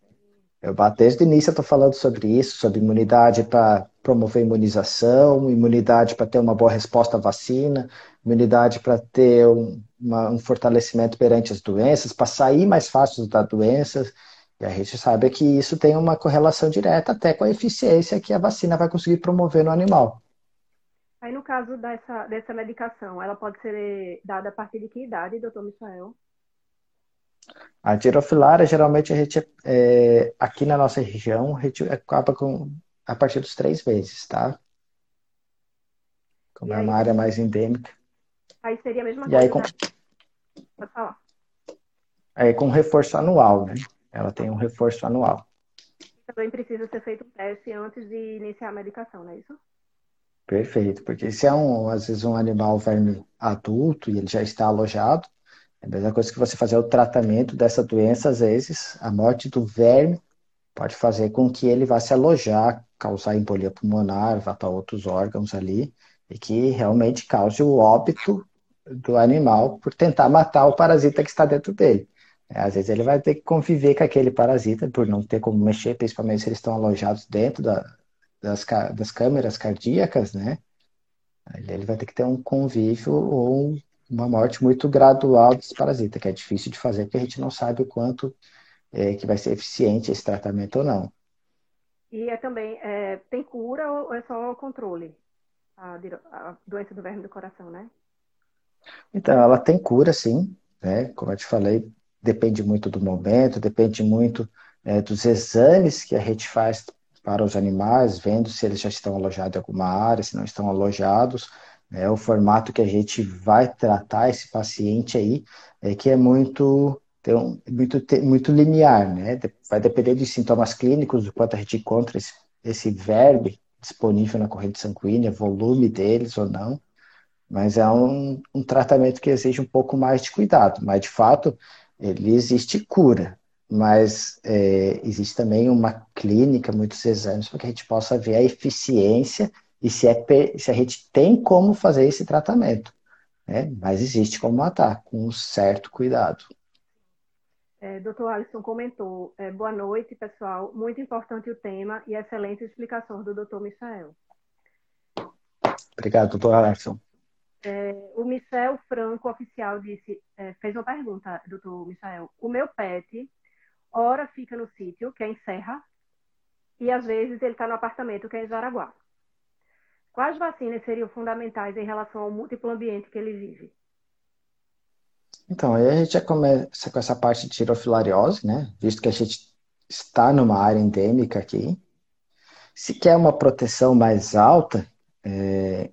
Eu desde o início, eu estou falando sobre isso, sobre imunidade para promover imunização, imunidade para ter uma boa resposta à vacina, imunidade para ter um, uma, um, fortalecimento perante as doenças, para sair mais fácil das doenças. E a gente sabe que isso tem uma correlação direta até com a eficiência que a vacina vai conseguir promover no animal. Aí, no caso dessa, dessa medicação, ela pode ser dada a partir de que idade, doutor Michael? A girofilária, geralmente, a gente, é, aqui na nossa região, a gente acaba com a partir dos três meses, tá? Como é uma área mais endêmica. Aí seria a mesma e coisa. Aí, com... Né? Pode falar. Aí com reforço anual, né? Ela tem um reforço anual. Também precisa ser feito um teste antes de iniciar a medicação, não é isso? Perfeito, porque se é um, às vezes um animal verme adulto e ele já está alojado, é a mesma coisa que você fazer o tratamento dessa doença, às vezes, a morte do verme pode fazer com que ele vá se alojar, causar embolia pulmonar, vá para outros órgãos ali, e que realmente cause o óbito do animal por tentar matar o parasita que está dentro dele. É, às vezes ele vai ter que conviver com aquele parasita por não ter como mexer, principalmente se eles estão alojados dentro da, das, das câmeras cardíacas, né? Ele vai ter que ter um convívio ou uma morte muito gradual desse parasita, que é difícil de fazer porque a gente não sabe o quanto é, que vai ser eficiente esse tratamento ou não. E é também, é, tem cura ou é só controle? A, a, doença do verme do coração, né? Então, ela tem cura, sim. Né? Como eu te falei, depende muito do momento, depende muito é, dos exames que a gente faz para os animais, vendo se eles já estão alojados em alguma área, se não estão alojados. É o formato que a gente vai tratar esse paciente aí, é que é muito, um, muito, muito linear, né? Vai depender dos sintomas clínicos, do quanto a gente encontra esse, esse verbe disponível na corrente sanguínea, volume deles ou não. Mas é um, um tratamento que exige um pouco mais de cuidado. Mas, de fato, ele existe cura mas é, existe também uma clínica, muitos exames, para que a gente possa ver a eficiência e se, é, se a gente tem como fazer esse tratamento. Né? Mas existe como matar, com um certo cuidado. É, Dr. Alisson comentou, é, boa noite, pessoal. Muito importante o tema e excelente explicação do Dr. Michael. Obrigado, doutor Alisson. É, o Michel Franco, oficial, disse, é, fez uma pergunta, doutor Michael. O meu pet ora fica no sítio, que é em Serra, e às vezes ele está no apartamento, que é em Jaraguá. Quais vacinas seriam fundamentais em relação ao múltiplo ambiente que ele vive? Então, aí a gente já começa com essa parte de tirofilariose, né? Visto que a gente está numa área endêmica aqui. Se quer uma proteção mais alta, é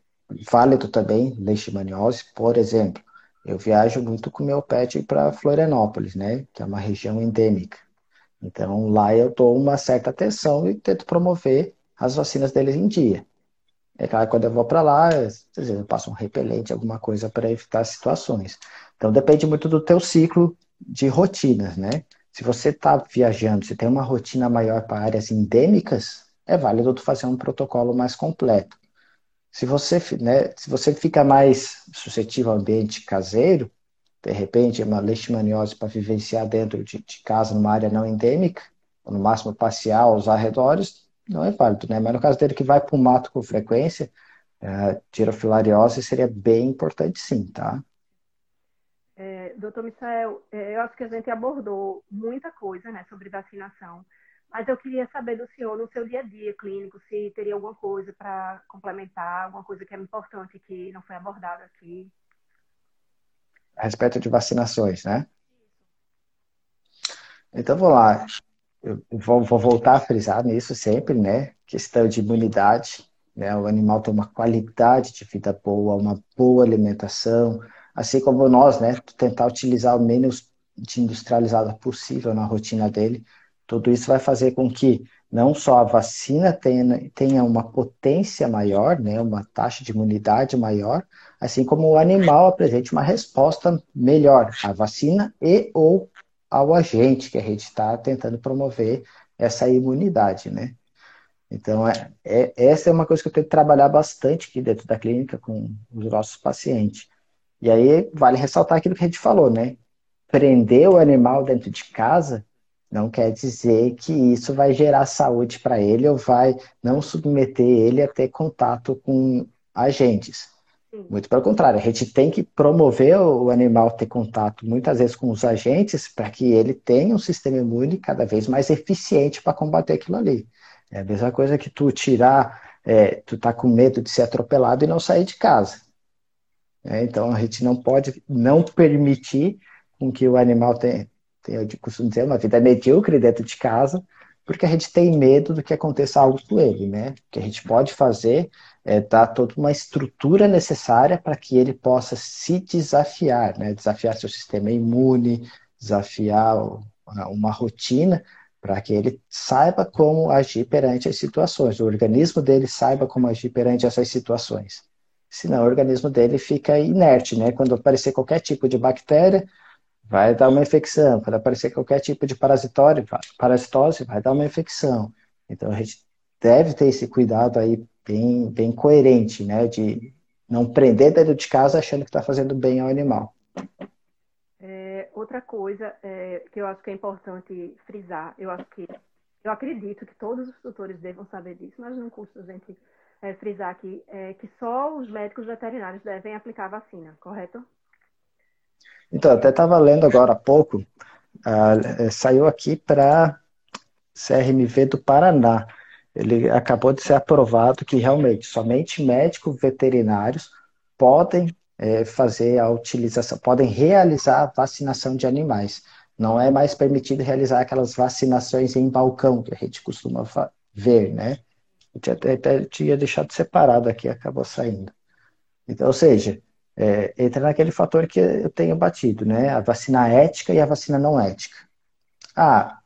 válido também leishmaniose, por exemplo. Eu viajo muito com meu pet para Florianópolis, né? Que é uma região endêmica. Então, lá eu dou uma certa atenção e tento promover as vacinas deles em dia. É claro, quando eu vou para lá, às vezes eu passo um repelente, alguma coisa para evitar situações. Então, depende muito do teu ciclo de rotinas, né? Se você está viajando, se tem uma rotina maior para áreas endêmicas, é válido tu fazer um protocolo mais completo. Se você, né, se você fica mais suscetível ao ambiente caseiro, de repente, uma leishmaniose para vivenciar dentro de, de, casa, numa área não endêmica, ou no máximo passear aos arredores, não é válido, né? Mas no caso dele que vai para o mato com frequência, é, tirofilariose seria bem importante sim, tá? É, doutor Michael, é, eu acho que a gente abordou muita coisa né, sobre vacinação, mas eu queria saber do senhor, no seu dia a dia clínico, se teria alguma coisa para complementar, alguma coisa que é importante que não foi abordada aqui a respeito de vacinações, né? Então, vamos lá. Eu vou, vou voltar a frisar nisso sempre, né? Questão de imunidade, né? O animal tem uma qualidade de vida boa, uma boa alimentação, assim como nós, né? Tentar utilizar o menos de industrializado possível na rotina dele. Tudo isso vai fazer com que não só a vacina tenha, tenha uma potência maior, né, uma taxa de imunidade maior, assim como o animal apresente uma resposta melhor à vacina e ou ao agente que a gente está tentando promover essa imunidade, né? Então, é, é, essa é uma coisa que eu tenho que trabalhar bastante aqui dentro da clínica com os nossos pacientes. E aí, vale ressaltar aquilo que a gente falou, né? Prender o animal dentro de casa não quer dizer que isso vai gerar saúde para ele ou vai não submeter ele a ter contato com agentes. Muito pelo contrário, a gente tem que promover o animal ter contato muitas vezes com os agentes para que ele tenha um sistema imune cada vez mais eficiente para combater aquilo ali. É a mesma coisa que tu tirar, é, tu tá com medo de ser atropelado e não sair de casa. É, então a gente não pode não permitir com que o animal tenha, eu costumo dizer, uma vida medíocre dentro de casa, porque a gente tem medo do que aconteça algo com ele, né? O que a gente pode fazer é dar toda uma estrutura necessária para que ele possa se desafiar, né? Desafiar seu sistema imune, desafiar uma rotina para que ele saiba como agir perante as situações, o organismo dele saiba como agir perante essas situações. Senão o organismo dele fica inerte, né? Quando aparecer qualquer tipo de bactéria, vai dar uma infecção. Quando aparecer qualquer tipo de parasitose, vai dar uma infecção. Então a gente deve ter esse cuidado aí bem, bem coerente, né? De não prender dentro de casa achando que está fazendo bem ao animal. É, outra coisa é, que eu acho que é importante frisar, eu acho que eu acredito que todos os tutores devam saber disso, mas não custa a gente é, frisar aqui, é que só os médicos veterinários devem aplicar a vacina, correto? Então, até estava lendo agora há pouco, uh, saiu aqui para CRMV do Paraná. Ele acabou de ser aprovado que realmente somente médicos veterinários podem é, fazer a utilização, podem realizar a vacinação de animais. Não é mais permitido realizar aquelas vacinações em balcão que a gente costuma ver, né? Eu tinha, até, tinha deixado separado aqui, acabou saindo. Então, ou seja, é, entra naquele fator que eu tenho batido, né? A vacina ética e a vacina não ética. Ah,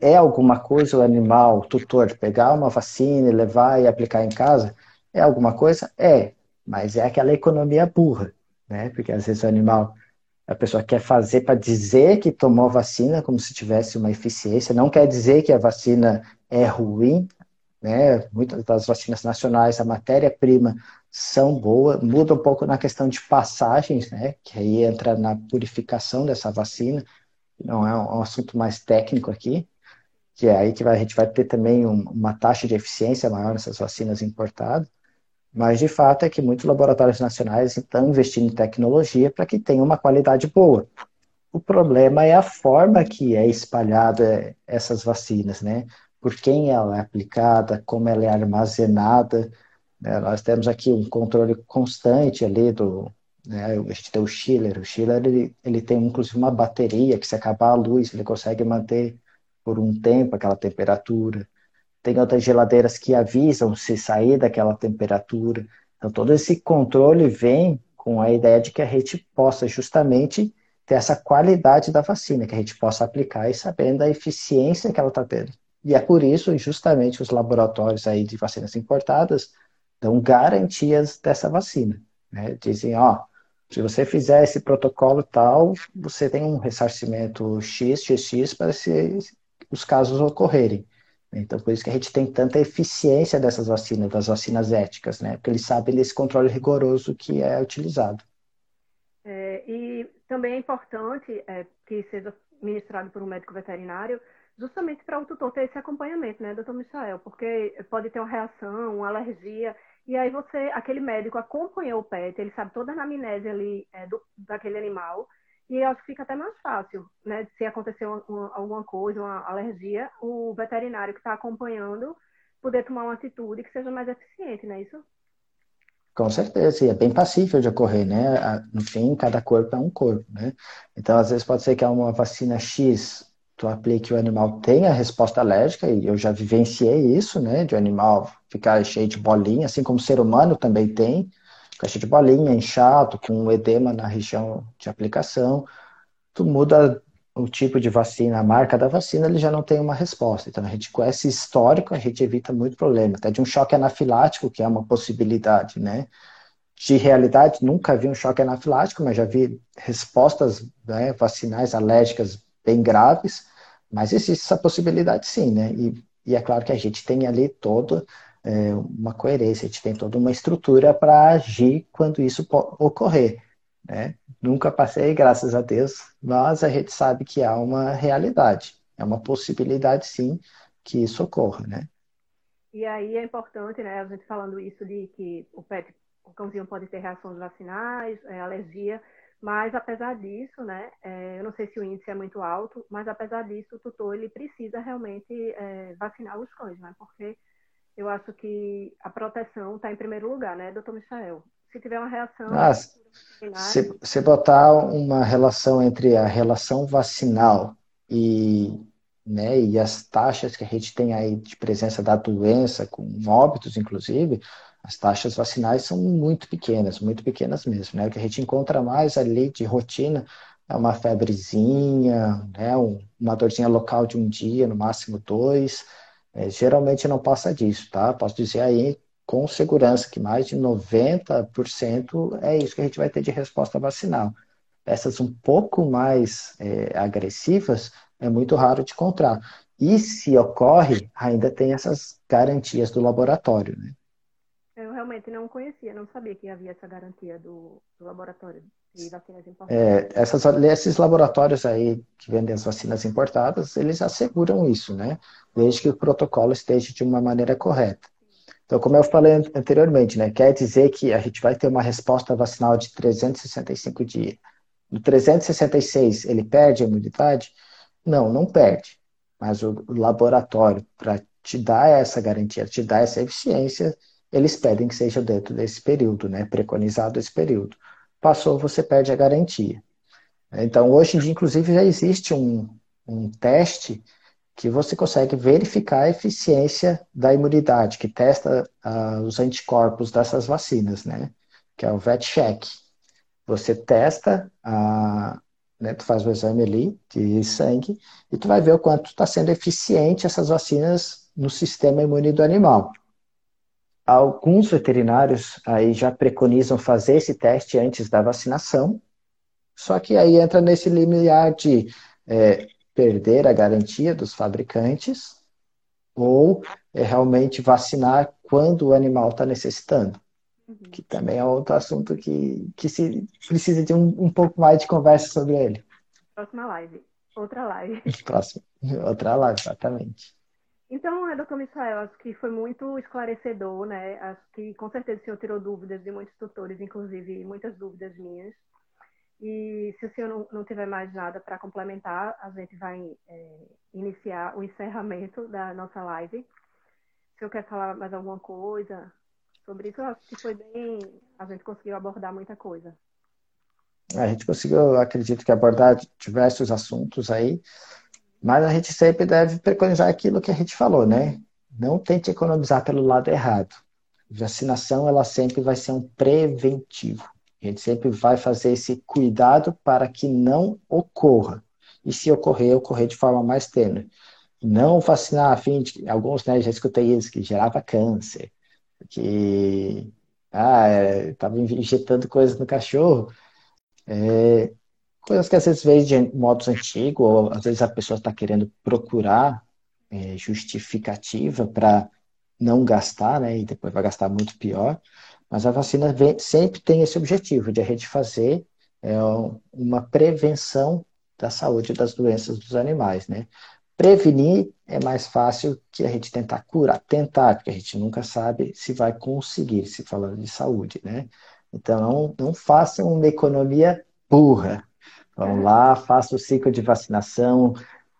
é alguma coisa o animal, o tutor, pegar uma vacina e levar e aplicar em casa? É alguma coisa? É, mas é aquela economia burra, né? Porque às vezes o animal, a pessoa quer fazer para dizer que tomou vacina como se tivesse uma eficiência, não quer dizer que a vacina é ruim, né? Muitas das vacinas nacionais, a matéria-prima são boas, muda um pouco na questão de passagens, né? Que aí entra na purificação dessa vacina, não é um, assunto mais técnico aqui, que é aí que vai, a gente vai ter também um, uma taxa de eficiência maior nessas vacinas importadas, mas de fato é que muitos laboratórios nacionais estão investindo em tecnologia para que tenha uma qualidade boa. O problema é a forma que é espalhada essas vacinas, né? Por quem ela é aplicada, como ela é armazenada, né? Nós temos aqui um controle constante ali do. Né? A gente tem o chiller. O chiller ele, ele tem inclusive uma bateria que, se acabar a luz, ele consegue manter por um tempo aquela temperatura. Tem outras geladeiras que avisam se sair daquela temperatura. Então, todo esse controle vem com a ideia de que a gente possa justamente ter essa qualidade da vacina, que a gente possa aplicar e sabendo a eficiência que ela está tendo. E é por isso, justamente, os laboratórios aí de vacinas importadas dão garantias dessa vacina. Né? Dizem, ó, se você fizer esse protocolo tal, você tem um ressarcimento X, XX para se os casos ocorrerem. Então, por isso que a gente tem tanta eficiência dessas vacinas, das vacinas éticas, né? Porque eles sabem desse controle rigoroso que é utilizado. É, e também é importante é, que seja ministrado por um médico veterinário, justamente para o tutor ter esse acompanhamento, né, doutor Michael? Porque pode ter uma reação, uma alergia, e aí você, aquele médico acompanhou o pet, ele sabe toda a anamnese ali é, do, daquele animal, e eu acho que fica até mais fácil, né? Se acontecer uma, uma, alguma coisa, uma alergia, o veterinário que está acompanhando poder tomar uma atitude que seja mais eficiente, não é isso? Com certeza, e é bem passível de ocorrer, né? No fim, cada corpo é um corpo, né? Então, às vezes pode ser que uma vacina X tu aplique o animal tenha resposta alérgica, e eu já vivenciei isso, né, de o animal ficar cheio de bolinha, assim como o ser humano também tem, cheio de bolinha, inchado, com edema na região de aplicação, tu muda o tipo de vacina, a marca da vacina, ele já não tem uma resposta. Então, a gente com esse histórico, a gente evita muito problema, até de um choque anafilático, que é uma possibilidade, né, de realidade, nunca vi um choque anafilático, mas já vi respostas né, vacinais alérgicas bem graves, mas existe essa possibilidade sim, né? E, e é claro que a gente tem ali toda é, uma coerência, a gente tem toda uma estrutura para agir quando isso ocorrer. Né? Nunca passei, graças a Deus, mas a gente sabe que há uma realidade, é uma possibilidade sim que isso ocorra, né? E aí é importante, né, a gente falando isso de que o pet, o cãozinho pode ter reações vacinais, é, alergia, mas apesar disso, né, é, eu não sei se o índice é muito alto, mas apesar disso, o tutor ele precisa realmente é, vacinar os cães, né? Porque eu acho que a proteção está em primeiro lugar, né, doutor Michael? Se tiver uma reação. Ah, se, se botar uma relação entre a relação vacinal e, né, e as taxas que a gente tem aí de presença da doença, com óbitos, inclusive, as taxas vacinais são muito pequenas, muito pequenas mesmo, né? O que a gente encontra mais ali de rotina é uma febrezinha, né? uma dorzinha local de um dia, no máximo dois. É, geralmente não passa disso, tá? Posso dizer aí com segurança que mais de 90% é isso que a gente vai ter de resposta vacinal. Essas um pouco mais é, agressivas é muito raro de encontrar. E se ocorre, ainda tem essas garantias do laboratório, né? Eu realmente não conhecia, não sabia que havia essa garantia do, do laboratório É, essas, esses laboratórios aí que vendem as vacinas importadas, eles asseguram isso, né? Desde que o protocolo esteja de uma maneira correta. Então, como eu falei anteriormente, né? Quer dizer que a gente vai ter uma resposta vacinal de 365 dias. No 366, ele perde a imunidade? Não, não perde. Mas o laboratório, para te dá essa garantia, te dá essa eficiência, eles pedem que seja dentro desse período, né? Preconizado esse período. Passou, você perde a garantia. Então, hoje em dia, inclusive, já existe um, um teste que você consegue verificar a eficiência da imunidade, que testa uh, os anticorpos dessas vacinas, né? Que é o VetCheck. Você testa, uh, né, tu faz o exame ali de sangue e tu vai ver o quanto está sendo eficiente essas vacinas no sistema imune do animal. Alguns veterinários aí já preconizam fazer esse teste antes da vacinação, só que aí entra nesse limiar de é, perder a garantia dos fabricantes ou é realmente vacinar quando o animal está necessitando. Uhum. Que também é outro assunto que, que se precisa de um, um pouco mais de conversa sobre ele. Próxima live. Outra live. Próxima. Outra live, exatamente. Então, doutor Michael, acho que foi muito esclarecedor, né? Acho que com certeza o senhor tirou dúvidas de muitos tutores, inclusive muitas dúvidas minhas. E se o senhor não, não tiver mais nada para complementar, a gente vai é, iniciar o encerramento da nossa live. Se o senhor quer falar mais alguma coisa sobre isso, eu acho que foi bem. A gente conseguiu abordar muita coisa. A gente conseguiu, acredito que, abordar diversos assuntos aí, mas a gente sempre deve preconizar aquilo que a gente falou, né? Não tente economizar pelo lado errado. Vacinação, ela sempre vai ser um preventivo. A gente sempre vai fazer esse cuidado para que não ocorra. E se ocorrer, ocorrer de forma mais tênue. Não vacinar a fim de. Alguns, né, já escutei isso, que gerava câncer, que ah, estava é, injetando coisas no cachorro. É, coisas que às vezes de modos antigos, ou às vezes a pessoa está querendo procurar é, justificativa para não gastar, né? E depois vai gastar muito pior. Mas a vacina vem, sempre tem esse objetivo de a gente fazer é, uma prevenção da saúde das doenças dos animais, né? Prevenir é mais fácil que a gente tentar curar, tentar, porque a gente nunca sabe se vai conseguir, se falando de saúde, né? Então, não, não façam uma economia burra. Vão lá, faça o ciclo de vacinação,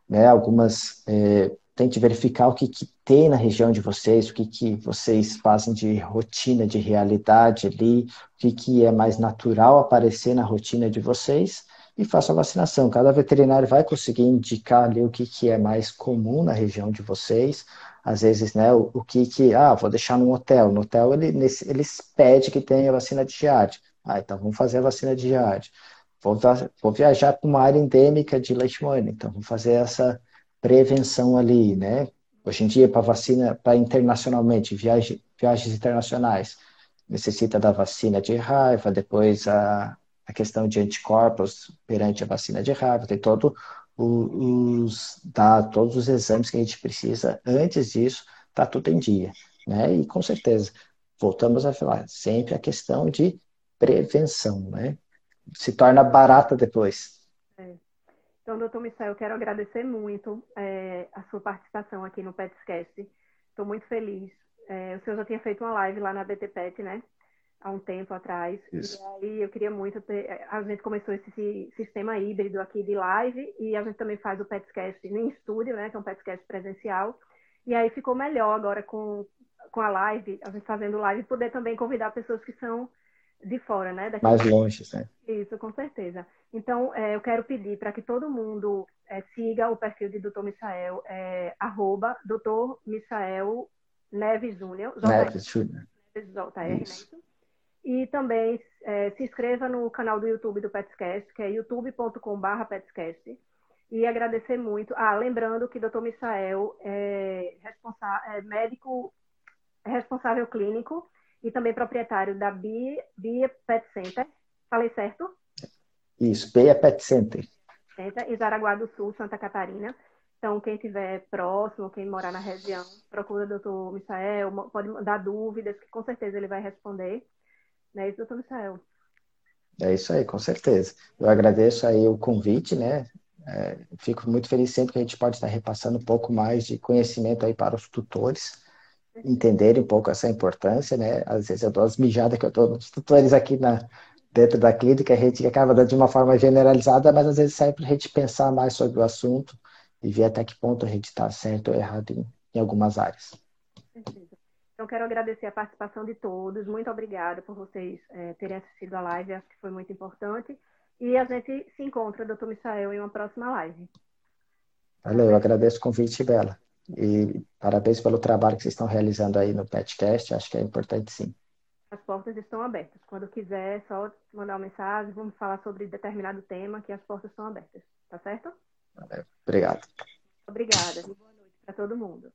né? Algumas é, tente verificar o que, que tem na região de vocês, o que, que vocês fazem de rotina, de realidade ali, o que, que é mais natural aparecer na rotina de vocês e faça a vacinação. Cada veterinário vai conseguir indicar ali o que, que é mais comum na região de vocês. Às vezes, né, o, o que que, ah, vou deixar no hotel. No hotel ele, nesse, eles pedem que tenha vacina de giardia. Ah, então vamos fazer a vacina de giardia. Vou, vou viajar para uma área endêmica de leishmania, então vamos fazer essa prevenção ali, né? Hoje em dia, para vacina, para internacionalmente, viagem, viagens internacionais, necessita da vacina de raiva, depois a, a questão de anticorpos perante a vacina de raiva, tem todo os dados, todos os exames que a gente precisa antes disso, tá tudo em dia, né? E com certeza, voltamos a falar, sempre a questão de prevenção, né? Se torna barata depois. Então, doutor Michel, eu quero agradecer muito é, a sua participação aqui no PetsCast. Estou muito feliz. É, o senhor já tinha feito uma live lá na BTPet, né? Há um tempo atrás. Isso. E aí eu queria muito ter. A gente começou esse sistema híbrido aqui de live e a gente também faz o PetsCast em estúdio, né? Que é um PetsCast presencial. E aí ficou melhor agora com, com a live, a gente fazendo live, poder também convidar pessoas que são de fora, né? Daqui Mais longe, né? Isso, com certeza. Então, é, eu quero pedir para que todo mundo é, siga o perfil de Dr. Michael, é, arroba Dr. Michael Neves Júnior. Neves Júnior. JR, E também é, se inscreva no canal do YouTube do Petscast, que é youtube.com.br Petscast. E agradecer muito. Ah, lembrando que Dr. Michael é, é médico responsável clínico e também proprietário da Bia, Bia Pet Center. Falei certo? Isso, Bia Pet Center. Em Jaraguá do Sul, Santa Catarina. Então, quem estiver próximo, quem morar na região, procura o doutor Michael, pode mandar dúvidas, que com certeza ele vai responder. Não é isso, doutor Michael? É isso aí, com certeza. Eu agradeço aí o convite, né? É, fico muito feliz sempre que a gente pode estar repassando um pouco mais de conhecimento aí para os tutores entenderem um pouco essa importância, né? Às vezes eu dou as mijadas que eu dou nos tutores aqui na, dentro da clínica, a gente acaba dando de uma forma generalizada, mas às vezes serve para a gente pensar mais sobre o assunto e ver até que ponto a gente está certo ou errado em, em algumas áreas. Então, quero agradecer a participação de todos. Muito obrigada por vocês é, terem assistido a live. Acho que foi muito importante. E a gente se encontra, doutor Michael, em uma próxima live. Valeu, eu agradeço o convite, Bela. E parabéns pelo trabalho que vocês estão realizando aí no PetCast. Acho que é importante sim. As portas estão abertas. Quando quiser, é só mandar uma mensagem, vamos falar sobre determinado tema, que as portas estão abertas. Tá certo? Valeu. Obrigado. Obrigada. E boa noite para todo mundo.